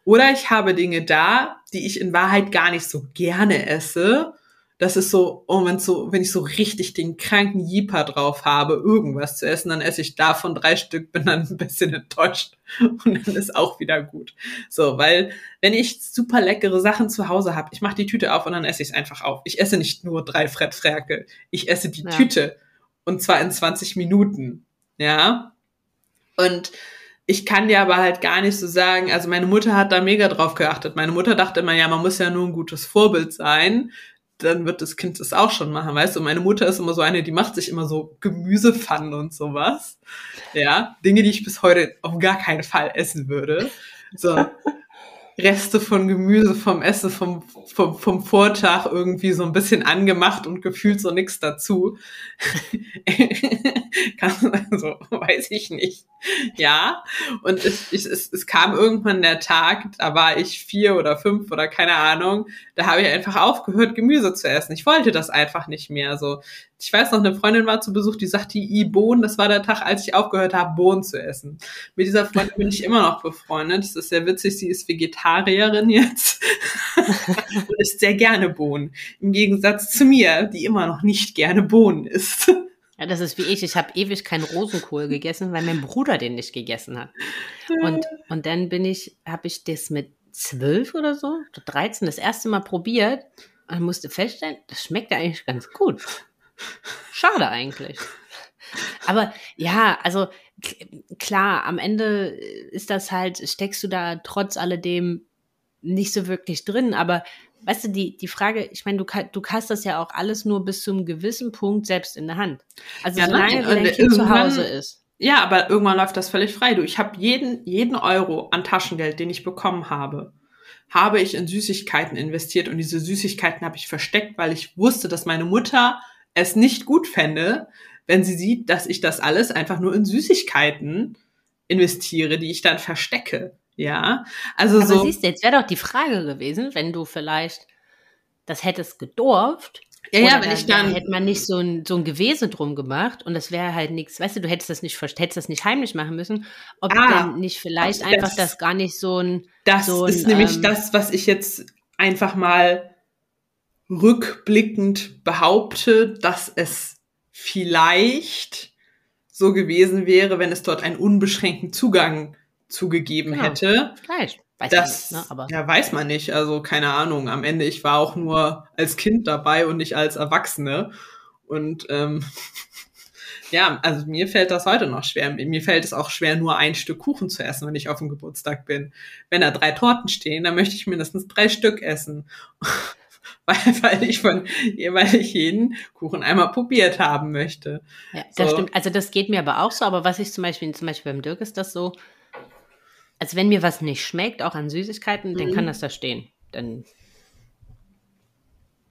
Oder ich habe Dinge da, die ich in Wahrheit gar nicht so gerne esse. Das ist so, oh, wenn so, wenn ich so richtig den kranken Jeeper drauf habe, irgendwas zu essen, dann esse ich davon drei Stück, bin dann ein bisschen enttäuscht und dann ist auch wieder gut. So, weil wenn ich super leckere Sachen zu Hause habe, ich mache die Tüte auf und dann esse ich es einfach auf. Ich esse nicht nur drei Frettfräkel, ich esse die Ja. Tüte und zwar in 20 Minuten. Ja. Und ich kann dir aber halt gar nicht so sagen, also meine Mutter hat da mega drauf geachtet. Meine Mutter dachte immer, ja, man muss ja nur ein gutes Vorbild sein, dann wird das Kind das auch schon machen, weißt du? Meine Mutter ist immer so eine, die macht sich immer so Gemüsepfannen und sowas. Ja, Dinge, die ich bis heute auf gar keinen Fall essen würde. So Reste von Gemüse vom Essen vom, vom, vom Vortag irgendwie so ein bisschen angemacht und gefühlt so nix dazu. Also, weiß ich nicht. Ja, und es, es, es, es kam irgendwann der Tag, da war ich vier oder fünf oder keine Ahnung, da habe ich einfach aufgehört, Gemüse zu essen. Ich wollte das einfach nicht mehr. So, ich weiß noch, eine Freundin war zu Besuch, die sagte, i Bohnen, das war der Tag, als ich aufgehört habe, Bohnen zu essen. Mit dieser Freundin bin ich immer noch befreundet. Das ist sehr witzig, sie ist Vegetarierin jetzt und isst sehr gerne Bohnen. Im Gegensatz zu mir, die immer noch nicht gerne Bohnen isst. Ja, das ist wie ich. Ich habe ewig keinen Rosenkohl gegessen, weil mein Bruder den nicht gegessen hat. Und, und dann bin ich, habe ich das mit zwölf oder so, oder 13, das erste Mal probiert und musste feststellen, das schmeckt ja eigentlich ganz gut. Schade eigentlich. Aber ja, also klar, am Ende ist das halt, steckst du da trotz alledem nicht so wirklich drin, aber weißt du, die, die Frage, ich meine, du, du hast das ja auch alles nur bis zu einem gewissen Punkt selbst in der Hand. Also Ja, solange nein, dein Kind zu Hause ist. Ja, aber irgendwann läuft das völlig frei. Du, ich habe jeden, jeden Euro an Taschengeld, den ich bekommen habe, habe ich in Süßigkeiten investiert und diese Süßigkeiten habe ich versteckt, weil ich wusste, dass meine Mutter es nicht gut fände, wenn sie sieht, dass ich das alles einfach nur in Süßigkeiten investiere, die ich dann verstecke. Ja, also Aber so. siehst du, jetzt wäre doch die Frage gewesen, wenn du vielleicht das hättest gedurft. Ja, ja, wenn da, ich dann Da hätte man nicht so ein, so ein Gewese drum gemacht und das wäre halt nichts, weißt du, du hättest das nicht, hättest das nicht heimlich machen müssen, ob Ah, denn nicht vielleicht das- einfach das gar nicht so ein, Das so ein, ist nämlich ähm, das, was ich jetzt einfach mal rückblickend behaupte, dass es vielleicht so gewesen wäre, wenn es dort einen unbeschränkten Zugang zugegeben Genau. hätte. vielleicht, weiß Das ich nicht, ne, aber ja, weiß man nicht. Also keine Ahnung. Am Ende, ich war auch nur als Kind dabei und nicht als Erwachsene. Und ähm, ja, also mir fällt das heute noch schwer. Mir fällt es auch schwer, nur ein Stück Kuchen zu essen, wenn ich auf dem Geburtstag bin. Wenn da drei Torten stehen, dann möchte ich mindestens drei Stück essen. weil, weil ich von, weil ich jeden Kuchen einmal probiert haben möchte. Ja, das so. stimmt. Also das geht mir aber auch so, aber was ich zum Beispiel, zum Beispiel beim Dirk ist das so, also wenn mir was nicht schmeckt, auch an Süßigkeiten, mhm. dann kann das da stehen. Dann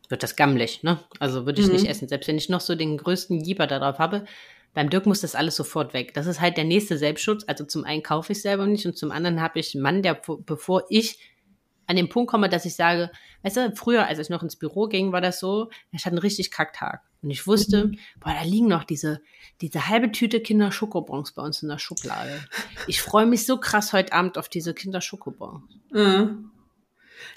wird das gammelig, ne? Also würde ich mhm. nicht essen. Selbst wenn ich noch so den größten Jeeper da drauf habe, beim Dirk muss das alles sofort weg. Das ist halt der nächste Selbstschutz. Also zum einen kaufe ich selber nicht und zum anderen habe ich einen Mann, der bevor ich an den Punkt komme, dass ich sage, weißt du, früher, als ich noch ins Büro ging, war das so, ich hatte einen richtig Kacktag. Und ich wusste, mhm. boah, da liegen noch diese, diese halbe Tüte Kinder Schokobons bei uns in der Schublade. Ich freue mich so krass heute Abend auf diese Kinder Schokobons. Mhm.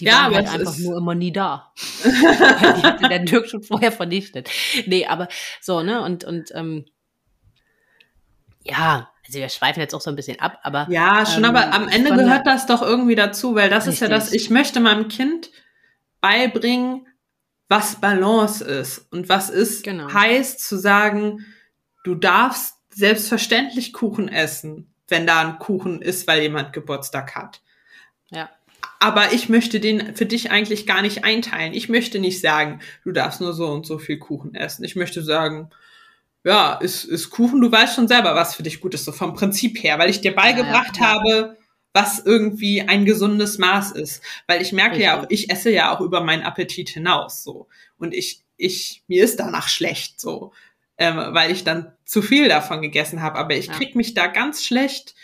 Die ja, waren halt einfach nur immer nie da. die hatte der Dirk schon vorher vernichtet. Nee, aber so, ne, und, und, ähm, ja, also wir schweifen jetzt auch so ein bisschen ab, aber. Ja, schon, ähm, aber am Ende gehört das doch irgendwie dazu, weil das richtig. ist ja das, ich möchte meinem Kind beibringen, was Balance ist und was ist, genau. heißt zu sagen, du darfst selbstverständlich Kuchen essen, wenn da ein Kuchen ist, weil jemand Geburtstag hat. Ja. Aber ich möchte den für dich eigentlich gar nicht einteilen. Ich möchte nicht sagen, du darfst nur so und so viel Kuchen essen. Ich möchte sagen, ja, ist, ist Kuchen, du weißt schon selber, was für dich gut ist, so vom Prinzip her, weil ich dir beigebracht ja, ja. habe, was irgendwie ein gesundes Maß ist. Weil ich merke Richtig. ja auch, ich esse ja auch über meinen Appetit hinaus, so. Und ich, ich, mir ist danach schlecht, so. Ähm, weil ich dann zu viel davon gegessen habe. Aber ich ja. krieg mich da ganz schlecht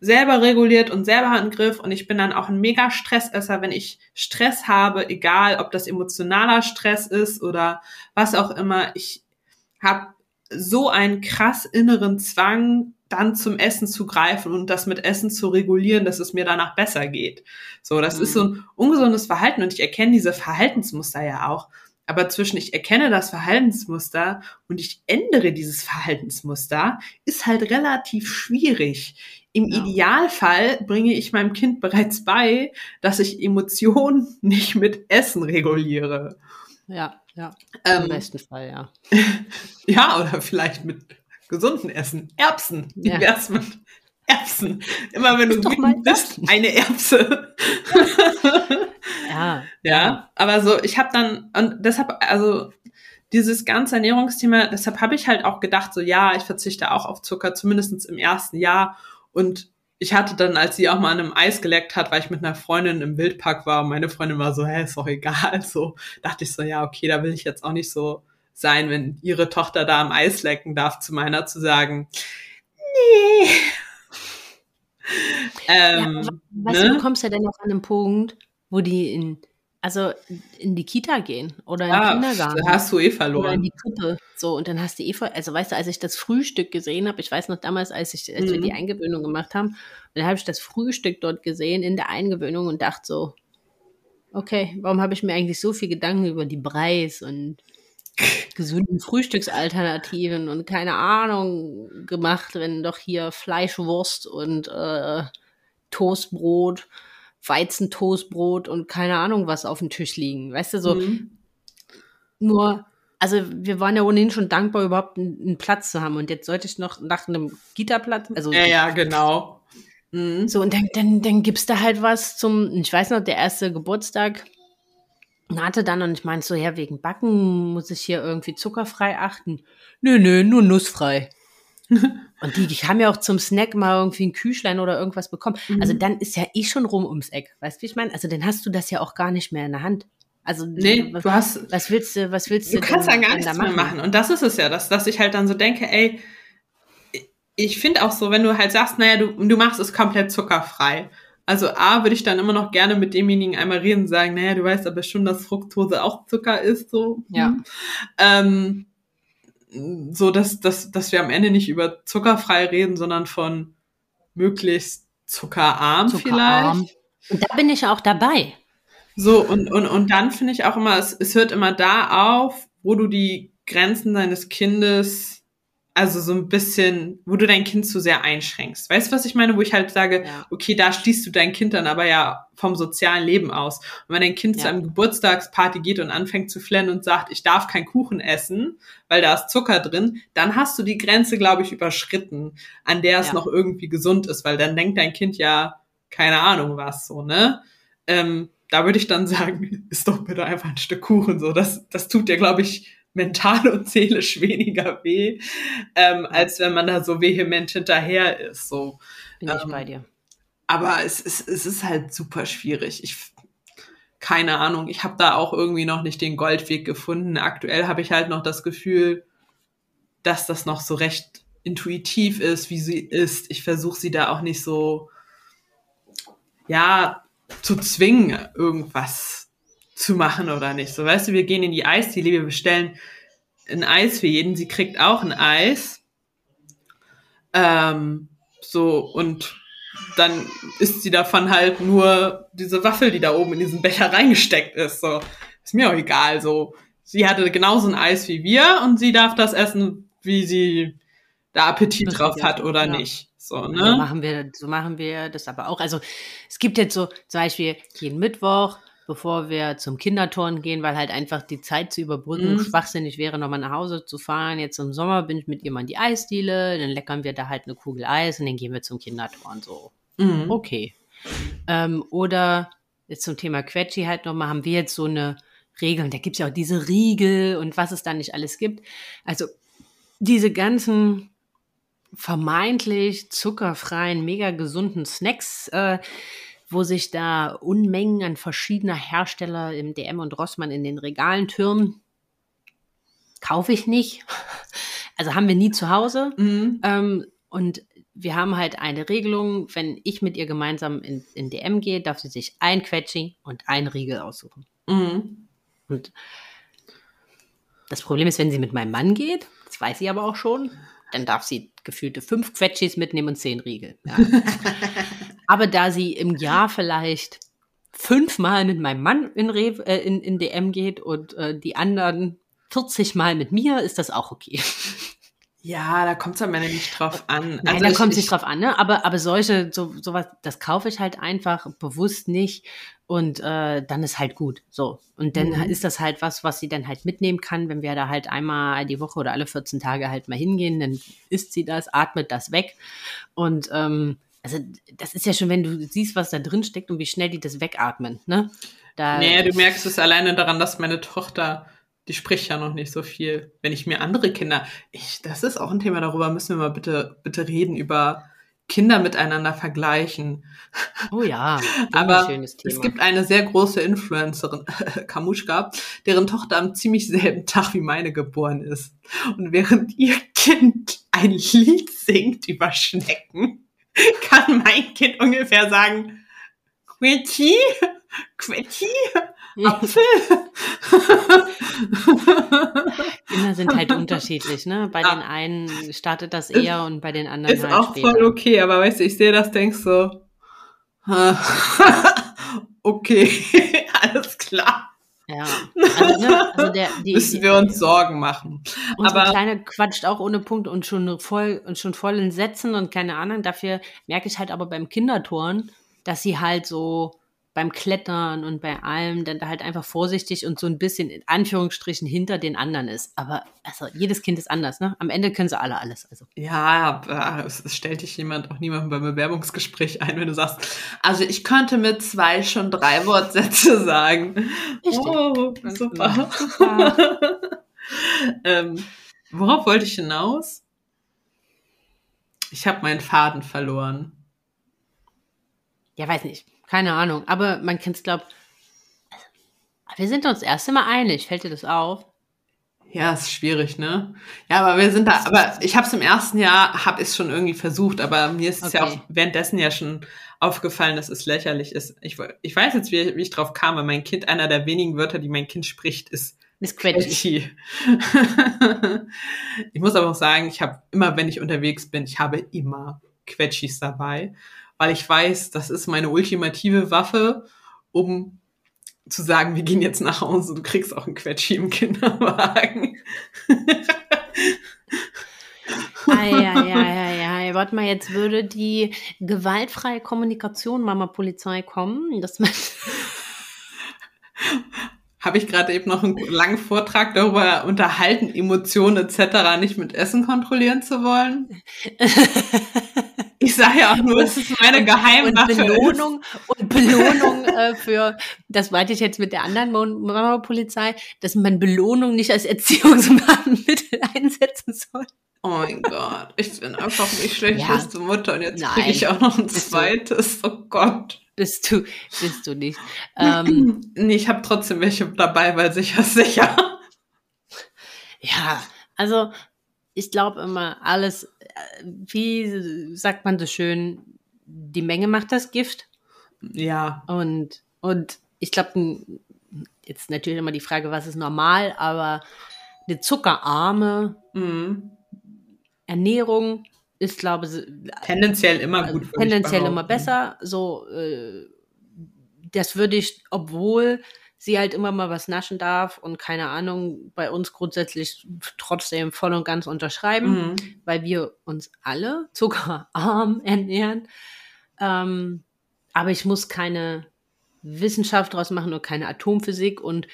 selber reguliert und selber in den Griff und ich bin dann auch ein mega Stressesser, wenn ich Stress habe, egal ob das emotionaler Stress ist oder was auch immer. Ich habe so einen krass inneren Zwang, dann zum Essen zu greifen und das mit Essen zu regulieren, dass es mir danach besser geht. So, das mhm. ist so ein ungesundes Verhalten und ich erkenne diese Verhaltensmuster ja auch. Aber zwischen ich erkenne das Verhaltensmuster und ich ändere dieses Verhaltensmuster ist halt relativ schwierig. Im ja. Idealfall bringe ich meinem Kind bereits bei, dass ich Emotionen nicht mit Essen reguliere. Ja. Ja, ähm, im besten Fall, ja. ja, oder vielleicht mit gesunden Essen. Erbsen. Wie ja. wär's mit Erbsen? Immer wenn du wütend bist, eine Erbse. ja. Ja, aber so, ich habe dann, und deshalb, also dieses ganze Ernährungsthema, deshalb habe ich halt auch gedacht, so ja, ich verzichte auch auf Zucker, zumindestens im ersten Jahr. Und ich hatte dann, als sie auch mal an einem Eis geleckt hat, weil ich mit einer Freundin im Wildpark war und meine Freundin war so, hä, ist doch egal. So dachte ich so, ja, okay, da will ich jetzt auch nicht so sein, wenn ihre Tochter da am Eis lecken darf, zu meiner zu sagen, nee. ähm, ja, weißt ne? du, kommst ja dann noch an einen Punkt, wo die in also in die Kita gehen oder in den Kindergarten. Da hast du eh verloren. Oder in die Krippe. So, und dann hast du eh ver also weißt du, als ich das Frühstück gesehen habe, ich weiß noch damals, als ich, als mhm. wir die Eingewöhnung gemacht haben, dann habe ich das Frühstück dort gesehen in der Eingewöhnung und dachte so, okay, warum habe ich mir eigentlich so viel Gedanken über die Breis und gesunden Frühstücksalternativen und keine Ahnung gemacht, wenn doch hier Fleischwurst und äh, Toastbrot Weizentoastbrot und keine Ahnung was auf dem Tisch liegen. Weißt du, so mhm. nur, also wir waren ja ohnehin schon dankbar, überhaupt einen, Platz zu haben. Und jetzt sollte ich noch nach einem Gitterplatz, also. Ja, ja, genau. Mhm. So, und dann, dann, dann gibt's da halt was zum, ich weiß noch, der erste Geburtstag hatte dann und ich meinte so, ja, wegen Backen muss ich hier irgendwie zuckerfrei achten. Nö, nö, nur nussfrei. Und die, die haben ja auch zum Snack mal irgendwie ein Küchlein oder irgendwas bekommen. Mhm. Also dann ist ja eh schon rum ums Eck. Weißt du, wie ich meine? Also dann hast du das ja auch gar nicht mehr in der Hand. Also nee, was, du hast. Was willst du, was willst du? Du kannst dann gar nichts da mehr machen. Und das ist es ja, dass, dass ich halt dann so denke, ey, ich finde auch so, wenn du halt sagst, naja, du, du machst es komplett zuckerfrei. Also A, würde ich dann immer noch gerne mit demjenigen einmal reden und sagen, naja, du weißt aber schon, dass Fructose auch Zucker ist, so. Ja. Ähm, so, dass, dass, dass wir am Ende nicht über zuckerfrei reden, sondern von möglichst zuckerarm, zuckerarm. vielleicht. Und da bin ich auch dabei. So, und, und, und dann finde ich auch immer, es, es hört immer da auf, wo du die Grenzen deines Kindes also so ein bisschen, wo du dein Kind zu sehr einschränkst. Weißt du, was ich meine? Wo ich halt sage, ja. okay, da schließt du dein Kind dann aber ja vom sozialen Leben aus. Und wenn dein Kind ja. zu einem Geburtstagsparty geht und anfängt zu flennen und sagt, ich darf keinen Kuchen essen, weil da ist Zucker drin, dann hast du die Grenze, glaube ich, überschritten, an der es ja. noch irgendwie gesund ist, weil dann denkt dein Kind ja, keine Ahnung was, so, ne? Ähm, da würde ich dann sagen, ist doch bitte einfach ein Stück Kuchen. So, das, das tut dir, glaube ich, mental und seelisch weniger weh, ähm, als wenn man da so vehement hinterher ist. So. Bin ich ähm, bei dir. Aber es, es, es ist halt super schwierig. Ich, keine Ahnung, ich habe da auch irgendwie noch nicht den Goldweg gefunden. Aktuell habe ich halt noch das Gefühl, dass das noch so recht intuitiv ist, wie sie ist. Ich versuche sie da auch nicht so, ja, zu zwingen, irgendwas zu machen oder nicht. So, weißt du, wir gehen in die Eisdiele, wir bestellen ein Eis für jeden, sie kriegt auch ein Eis. Ähm, so, und dann isst sie davon halt nur diese Waffel, die da oben in diesen Becher reingesteckt ist. So, ist mir auch egal. So, sie hatte genauso ein Eis wie wir und sie darf das essen, wie sie da Appetit drauf hat oder ja. nicht. So, ne? so machen wir, so machen wir das aber auch. Also es gibt jetzt so zum Beispiel jeden Mittwoch, bevor wir zum Kinderturnen gehen, weil halt einfach die Zeit zu überbrücken mhm. schwachsinnig wäre, nochmal nach Hause zu fahren. Jetzt im Sommer bin ich mit ihr mal in die Eisdiele, dann leckern wir da halt eine Kugel Eis und dann gehen wir zum Kinderturnen. So, mhm. okay. Ähm, oder jetzt zum Thema Quetschi halt nochmal, haben wir jetzt so eine Regel, und da gibt's ja auch diese Riegel und was es da nicht alles gibt. Also diese ganzen vermeintlich zuckerfreien, mega gesunden Snacks, äh, wo sich da Unmengen an verschiedener Hersteller im DM und Rossmann in den Regalen türmen, kaufe ich nicht. Also haben wir nie zu Hause. Mhm. Ähm, und wir haben halt eine Regelung, wenn ich mit ihr gemeinsam in, in DM gehe, darf sie sich ein Quetschi und ein Riegel aussuchen. Mhm. Und das Problem ist, wenn sie mit meinem Mann geht, das weiß sie aber auch schon, dann darf sie gefühlte fünf Quetschis mitnehmen und zehn Riegel. Ja. aber da sie im Jahr vielleicht fünfmal mit meinem Mann in, Rewe, äh, in, in DM geht und äh, die anderen 40 Mal mit mir, ist das auch okay. Ja, da kommt es am Ende nicht drauf an. Nein, also da kommt es nicht drauf an, ne? Aber, aber solche, so, sowas, das kaufe ich halt einfach bewusst nicht und äh, dann ist halt gut. So. Und dann mhm. ist das halt was, was sie dann halt mitnehmen kann, wenn wir da halt einmal die Woche oder alle 14 Tage halt mal hingehen, dann isst sie das, atmet das weg. Und ähm, also das ist ja schon, wenn du siehst, was da drin steckt und wie schnell die das wegatmen, ne? Da, naja, du merkst es alleine daran, dass meine Tochter die spricht ja noch nicht so viel. Wenn ich mir andere Kinder, ich, das ist auch ein Thema, darüber müssen wir mal bitte, bitte reden, über Kinder miteinander vergleichen. Oh ja, aber es gibt eine sehr große Influencerin, Kamuschka, deren Tochter am ziemlich selben Tag wie meine geboren ist. Und während ihr Kind ein Lied singt über Schnecken, kann mein Kind ungefähr sagen, Quetti, Quetti, Apfel. Kinder sind halt unterschiedlich, ne? Bei ah. den einen startet das eher und bei den anderen ist halt auch später. voll okay, aber weißt du, ich sehe das, denk so, okay, alles klar. Ja, also, ne, also der, die, müssen wir uns Sorgen machen. Unsere aber Kleine quatscht auch ohne Punkt und schon voll und schon voll in Sätzen und keine Ahnung. Dafür merke ich halt aber beim Kindertoren, dass sie halt so beim Klettern und bei allem dann halt einfach vorsichtig und so ein bisschen in Anführungsstrichen hinter den anderen ist. Aber also jedes Kind ist anders, ne? Am Ende können sie alle alles. Also. Ja, es, es stellt dich jemand auch niemandem beim Bewerbungsgespräch ein, wenn du sagst, also ich könnte mit zwei schon drei Wortsätze sagen. Richtig. Oh, super. super. ähm, worauf wollte ich hinaus? Ich habe meinen Faden verloren. Ja, weiß nicht. Keine Ahnung, aber man kennt es, glaube wir sind uns erst immer einig. Fällt dir das auf? Ja, ist schwierig, ne? Ja, aber wir sind da, aber ich habe es im ersten Jahr, habe es schon irgendwie versucht, aber mir ist es okay. ja auch währenddessen ja schon aufgefallen, dass es lächerlich ist. Ich, ich weiß jetzt, wie, wie ich drauf kam, weil mein Kind, einer der wenigen Wörter, die mein Kind spricht, ist Miss Quetschi. ich muss aber auch sagen, ich habe immer, wenn ich unterwegs bin, ich habe immer Quetschis dabei weil ich weiß, das ist meine ultimative Waffe, um zu sagen, wir gehen jetzt nach Hause, du kriegst auch ein Quetschi im Kinderwagen. Eieieiei, warte mal, jetzt würde die gewaltfreie Kommunikation Mama Polizei kommen, dass habe ich gerade eben noch einen langen Vortrag darüber unterhalten, Emotionen etc. nicht mit Essen kontrollieren zu wollen. Ich sage ja auch nur, es ist meine Geheimwaffe. Und Belohnung, und Belohnung äh, für, das meinte ich jetzt mit der anderen Mama-Polizei, dass man Belohnung nicht als Erziehungsmittel einsetzen soll. Oh mein Gott, ich bin einfach nicht schlechteste ja. Mutter und jetzt kriege ich auch noch ein zweites. Oh Gott. Bist du, bist du nicht. Ähm, nee, ich habe trotzdem welche dabei, weil sicher sicher. Ja, also ich glaube immer, alles, äh, wie sagt man so schön, die Menge macht das Gift. Ja. Und, und ich glaube, jetzt natürlich immer die Frage, was ist normal, aber eine zuckerarme mhm. Ernährung ist, glaube ich, tendenziell immer gut. Tendenziell immer besser. So, äh, das würde ich, obwohl sie halt immer mal was naschen darf und keine Ahnung, bei uns grundsätzlich trotzdem voll und ganz unterschreiben, mhm. weil wir uns alle zuckerarm ernähren. Ähm, aber ich muss keine Wissenschaft draus machen und keine Atomphysik und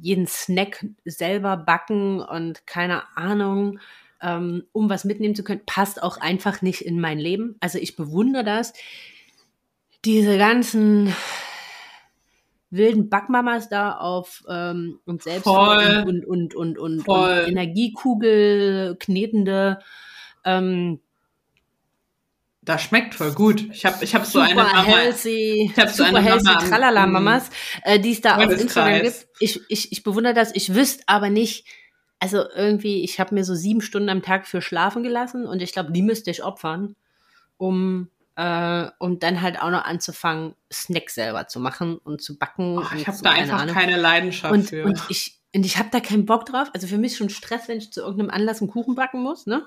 jeden Snack selber backen und keine Ahnung ähm, um was mitnehmen zu können, passt auch einfach nicht in mein Leben. Also ich bewundere das. Diese ganzen wilden Backmamas da auf ähm, und selbst Voll. und und und und, und Energiekugel knetende ähm, das schmeckt voll gut. Ich habe ich hab so eine Mama. Healthy, ich hab so super eine healthy Mama Tralala Mamas, äh, die es da auf Instagram gibt. Ich, ich, ich bewundere das. Ich wüsste aber nicht, also irgendwie, ich habe mir so sieben Stunden am Tag für schlafen gelassen und ich glaube, die müsste ich opfern, um, äh, um dann halt auch noch anzufangen, Snacks selber zu machen und zu backen. Oh, ich habe da einfach Ahnung. keine Leidenschaft und, für. Und ich, und ich habe da keinen Bock drauf. Also für mich ist schon Stress, wenn ich zu irgendeinem Anlass einen Kuchen backen muss, ne?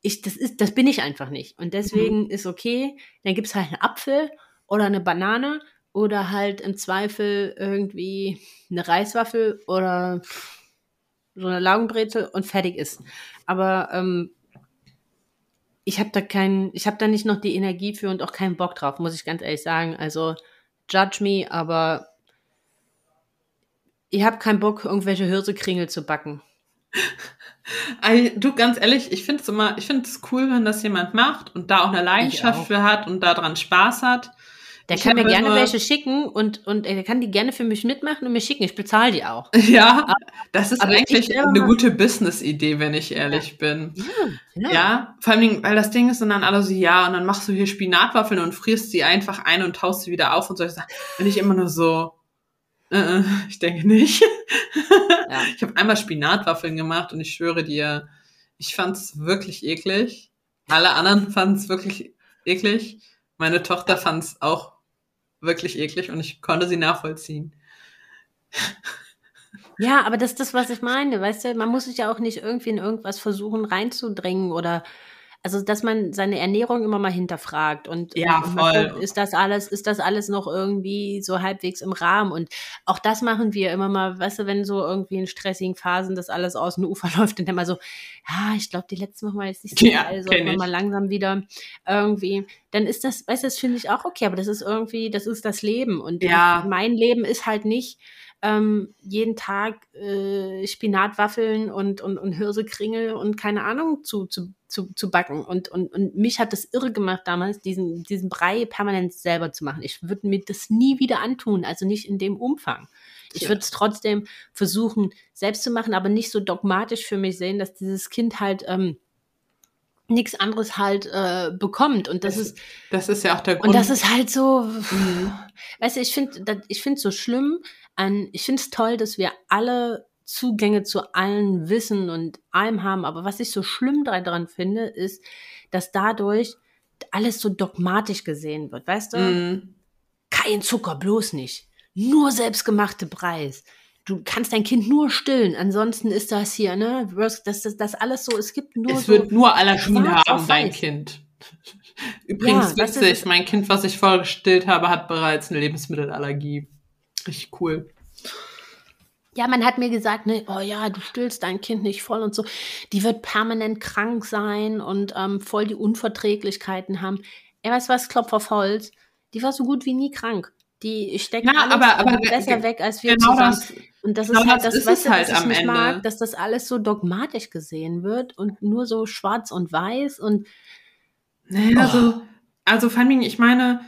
Ich, das ist, das bin ich einfach nicht. Und deswegen mhm. ist okay, dann gibt's halt einen Apfel oder eine Banane oder halt im Zweifel irgendwie eine Reiswaffel oder so eine Laugenbrezel und fertig ist. Aber ähm, ich habe da keinen, ich habe da nicht noch die Energie für und auch keinen Bock drauf, muss ich ganz ehrlich sagen. Also judge me, aber ich habe keinen Bock, irgendwelche Hirsekringel zu backen. Du, ganz ehrlich, ich finde es immer, ich finde es cool, wenn das jemand macht und da auch eine Leidenschaft für hat und daran Spaß hat. Der ich kann mir gerne welche schicken und, und er kann die gerne für mich mitmachen und mir schicken. Ich bezahle die auch. Ja, aber, das ist eigentlich eine gute Business-Idee, wenn ich ehrlich ja. bin. Ja, ja. ja, vor allem, weil das Ding ist, und dann alle so, ja, und dann machst du hier Spinatwaffeln und frierst sie einfach ein und taust sie wieder auf und so. Bin ich immer nur so, äh, äh ich denke nicht. Ja. Ich habe einmal Spinatwaffeln gemacht und ich schwöre dir, ich fand es wirklich eklig. Alle anderen fanden es wirklich eklig. Meine Tochter fand es auch wirklich eklig und ich konnte sie nachvollziehen. Ja, aber das ist das, was ich meine, weißt du, man muss sich ja auch nicht irgendwie in irgendwas versuchen reinzudringen oder also dass man seine Ernährung immer mal hinterfragt und, ja, voll. Guckt, ist das alles, ist das alles noch irgendwie so halbwegs im Rahmen und auch das machen wir immer mal, weißt du, wenn so irgendwie in stressigen Phasen das alles aus dem Ufer läuft und dann mal so, ja, ich glaube, die letzten Wochen war jetzt nicht so ja, geil, so immer mal langsam wieder irgendwie, dann ist das, weißt du, das finde ich auch okay, aber das ist irgendwie, das ist das Leben und ja. mein Leben ist halt nicht, ähm, jeden Tag äh, Spinatwaffeln und, und, und Hirsekringel und keine Ahnung zu, zu, zu, zu backen. Und, und, und mich hat das irre gemacht damals, diesen, diesen Brei permanent selber zu machen. Ich würde mir das nie wieder antun, also nicht in dem Umfang. Ich würde es trotzdem versuchen, selbst zu machen, aber nicht so dogmatisch für mich sehen, dass dieses Kind halt ähm, nichts anderes halt äh, bekommt. Und das, das, ist. Das ist ja auch der Grund. Und das ist halt so. Mhm. Weißt du, ich finde ich finde es so schlimm. An, ich finde es toll, dass wir alle Zugänge zu allen Wissen und allem haben. Aber was ich so schlimm daran finde, ist, dass dadurch alles so dogmatisch gesehen wird. Weißt du? Mhm. Kein Zucker, bloß nicht. Nur selbstgemachte Preis du kannst dein Kind nur stillen, ansonsten ist das hier, ne, das, das, das alles so, es gibt nur Es so wird nur Allergie haben, dein Kind. Übrigens ja, witzig, mein Kind, was ich vorgestillt habe, hat bereits eine Lebensmittelallergie. Richtig cool. Ja, man hat mir gesagt, ne, oh ja, du stillst dein Kind nicht voll und so. Die wird permanent krank sein und ähm, voll die Unverträglichkeiten haben. Er weiß was, Klopf auf Holz. Die war so gut wie nie krank. Die steckt ja, alles aber, aber besser weg als wir genau zusammen. Das, und das genau ist halt das, das, ist weißt halt was ich am nicht Ende. mag, dass das alles so dogmatisch gesehen wird und nur so schwarz und weiß und naja, oh. so, also Familien, ich meine,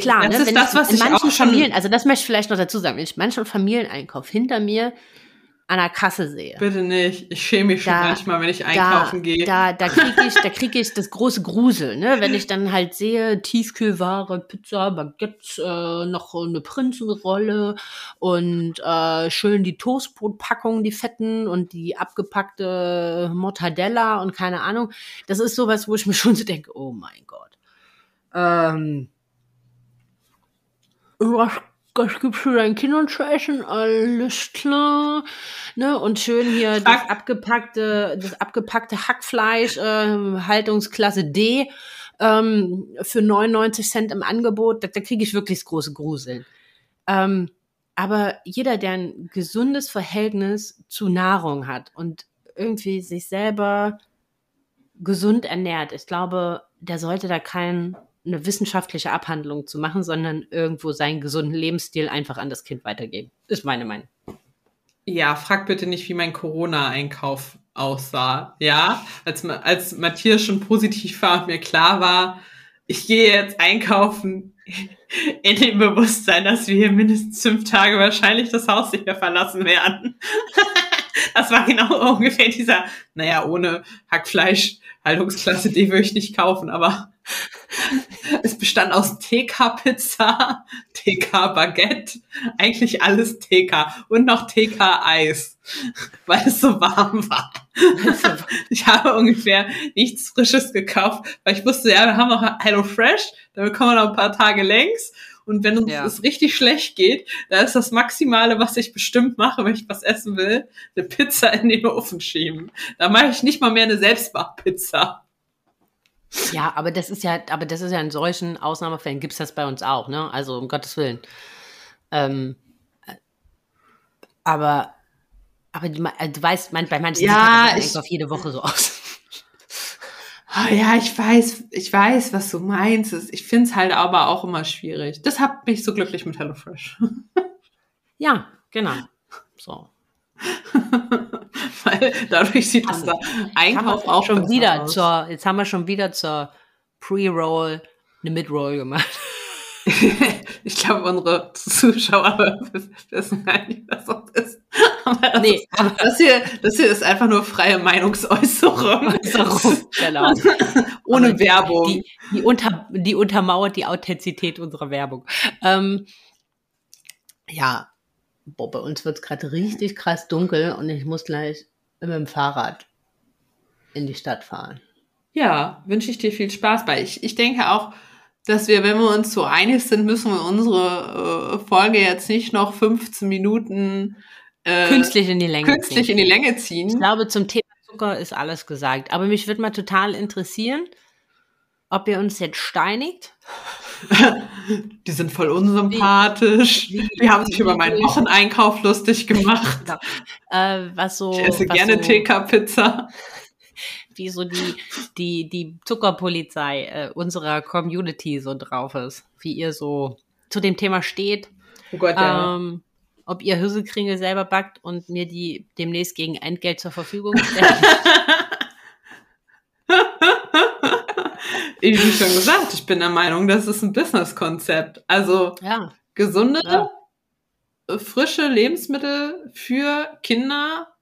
Klar, das ne, ist wenn das, ich was in ich manchen auch schon. Familien, also das möchte ich vielleicht noch dazu sagen, wenn ich manchen Familieneinkauf hinter mir an der Kasse sehe, Bitte nicht. Ich schäme mich schon Da- manchmal, wenn ich da, einkaufen gehe. da, da kriege ich, da krieg ich das große Grusel, ne? Wenn ich dann halt sehe, Tiefkühlware, Pizza, Baguettes, äh, noch eine Prinzenrolle und äh, schön die Toastbrotpackungen, die fetten und die abgepackte Mortadella und keine Ahnung. Das ist sowas, wo ich mir schon so denke, oh mein Gott. Ähm, was, was gibt's für deinen Kindern zu essen? Alles klar. Ne? Und schön hier das abgepackte, das abgepackte Hackfleisch, ähm, Haltungsklasse D, ähm, für 99 Cent im Angebot. Da, da kriege ich wirklich das große Gruseln. Ähm, aber jeder, der ein gesundes Verhältnis zu Nahrung hat und irgendwie sich selber gesund ernährt, ich glaube, der sollte da keine wissenschaftliche Abhandlung zu machen, sondern irgendwo seinen gesunden Lebensstil einfach an das Kind weitergeben. Ist meine Meinung. Ja, frag bitte nicht, wie mein Corona-Einkauf aussah. Ja, als, als Matthias schon positiv war und mir klar war, ich gehe jetzt einkaufen in dem Bewusstsein, dass wir hier mindestens fünf Tage wahrscheinlich das Haus nicht mehr verlassen werden. Das war genau ungefähr dieser, naja, ohne Hackfleisch, Haltungsklasse, die würde ich nicht kaufen, aber es bestand aus TK-Pizza, TK-Baguette, eigentlich alles TK und noch TK-Eis, weil es so warm war. Ich habe ungefähr nichts Frisches gekauft, weil ich wusste, ja, wir haben noch Hello Fresh, damit kommen wir noch ein paar Tage längs. Und wenn uns Ja. es richtig schlecht geht, da ist das Maximale, was ich bestimmt mache, wenn ich was essen will, eine Pizza in den Ofen schieben. Da mache ich nicht mal mehr eine Selbstmachpizza. Ja, aber das ist ja, aber das ist ja in solchen Ausnahmefällen gibt's das bei uns auch, ne? Also um Gottes Willen. Ähm, äh, aber, aber die, äh, du weißt, man, bei manchen Ja, sieht das Einkauf jede Woche so aus. Ah, ja, ich weiß, ich weiß, was du meinst. Ich finde es halt aber auch immer schwierig. Das hat mich so glücklich mit HelloFresh. Ja, genau. So. Weil dadurch sieht Also, unser Einkauf auch schon wieder aus. zur, jetzt haben wir schon wieder zur Pre-Roll eine Mid-Roll gemacht. Ich glaube, unsere Zuschauer wissen gar nicht, was das ist. Aber das, Nee, ist, das, hier, das hier ist einfach nur freie Meinungsäußerung. Äußerung, genau. Ohne Aber Werbung. Die, die, unter, die untermauert die Authentizität unserer Werbung. Ähm, ja, boah, bei uns wird es gerade richtig krass dunkel und ich muss gleich mit dem Fahrrad in die Stadt fahren. Ja, wünsche ich dir viel Spaß bei. Ich, ich denke auch, dass wir, wenn wir uns so einig sind, müssen wir unsere äh, Folge jetzt nicht noch 15 Minuten äh, Künstlich in die Länge. künstlich ziehen. in die Länge Ich ziehen. glaube, zum Thema Zucker ist alles gesagt. Aber mich würde mal total interessieren, ob ihr uns jetzt steinigt. Die sind voll unsympathisch. Wie- Die haben sich wie- über meinen Wocheneinkauf lustig gemacht. Äh, was so, Ich esse was gerne so, TK-Pizza. wie so die, die, die Zuckerpolizei äh, unserer Community so drauf ist. Wie ihr so zu dem Thema steht. Oh Gott, ja. Ähm, ob ihr Hüsselkringel selber backt und mir die demnächst gegen Entgelt zur Verfügung stellt. Wie schon gesagt, ich bin der Meinung, das ist ein Business-Konzept. Also ja, gesunde, Ja. frische Lebensmittel für Kinder,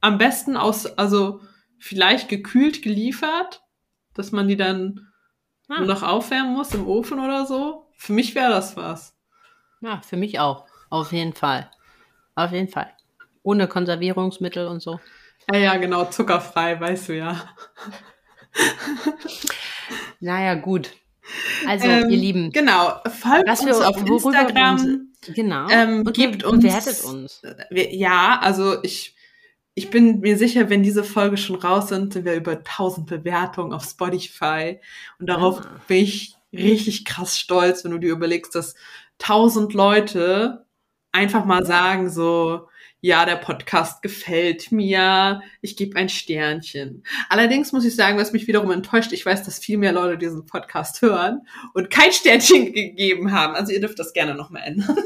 am besten aus, also vielleicht gekühlt geliefert, dass man die dann Ah. nur noch aufwärmen muss im Ofen oder so. Für mich wäre das was. ja, für mich auch. Auf jeden Fall. Auf jeden Fall. Ohne Konservierungsmittel und so. Ja, ja, genau, zuckerfrei, weißt du ja. Naja, gut. Also, Ähm, ihr Lieben, Genau, folgt was uns wir, auf Instagram. uns, genau, ähm, und gebt be- uns- bewertet uns. Wir- Ja, also ich, ich bin mir sicher, wenn diese Folge schon raus sind, sind wir über 1000 Bewertungen auf Spotify. Und darauf Ah. bin ich richtig krass stolz, wenn du dir überlegst, dass 1000 Leute einfach mal sagen so, ja, der Podcast gefällt mir, ich gebe ein Sternchen. Allerdings muss ich sagen, was mich wiederum enttäuscht, ich weiß, dass viel mehr Leute diesen Podcast hören und kein Sternchen gegeben haben. Also ihr dürft das gerne nochmal ändern.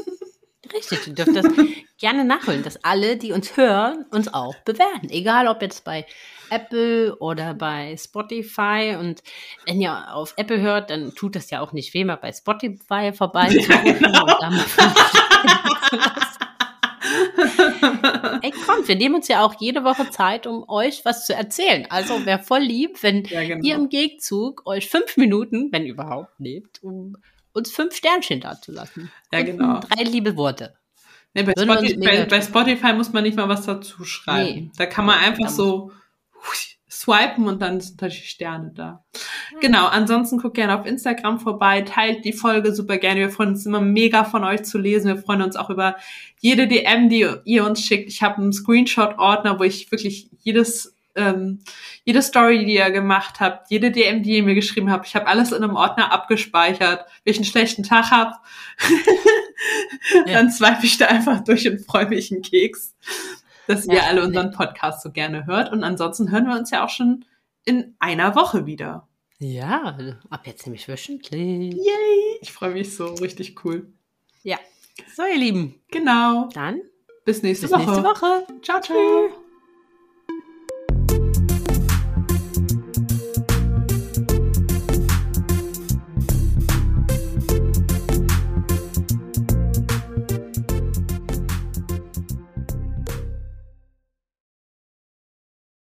richtig. Ihr dürft das gerne nachholen, dass alle, die uns hören, uns auch bewerten. Egal ob jetzt bei Apple oder bei Spotify. Und wenn ihr auf Apple hört, dann tut das ja auch nicht weh, mal bei Spotify vorbeizugucken ja, genau. Und Ey, kommt, wir nehmen uns ja auch jede Woche Zeit, um euch was zu erzählen. Also wäre voll lieb, wenn ja, genau. ihr im Gegenzug euch fünf Minuten, wenn überhaupt, nehmt, um uns fünf Sternchen dazulassen. Ja, genau. Drei liebe Worte. Nee, bei, Spotify, bei, bei, Spotify, muss man nicht mal was dazu schreiben. Nee. Da kann man einfach so swipen und dann sind natürlich Sterne da. Genau, ansonsten guckt gerne auf Instagram vorbei, teilt die Folge super gerne. Wir freuen uns immer mega von euch zu lesen. Wir freuen uns auch über jede DM, die ihr uns schickt. Ich habe einen Screenshot-Ordner, wo ich wirklich jedes ähm, jede Story, die ihr gemacht habt, jede DM, die ihr mir geschrieben habt, ich habe alles in einem Ordner abgespeichert. Wenn ich einen schlechten Tag habe, dann swipe ich da einfach durch und freue mich einen Keks dass ja, ihr alle unseren Podcast so gerne hört. Und ansonsten hören wir uns ja auch schon in einer Woche wieder. Ja, ab jetzt nämlich wöchentlich. Yay! Ich freue mich so, richtig cool. Ja. So, ihr Lieben. Genau. Dann bis nächste bis Woche. Nächste Woche. Ciao, ciao.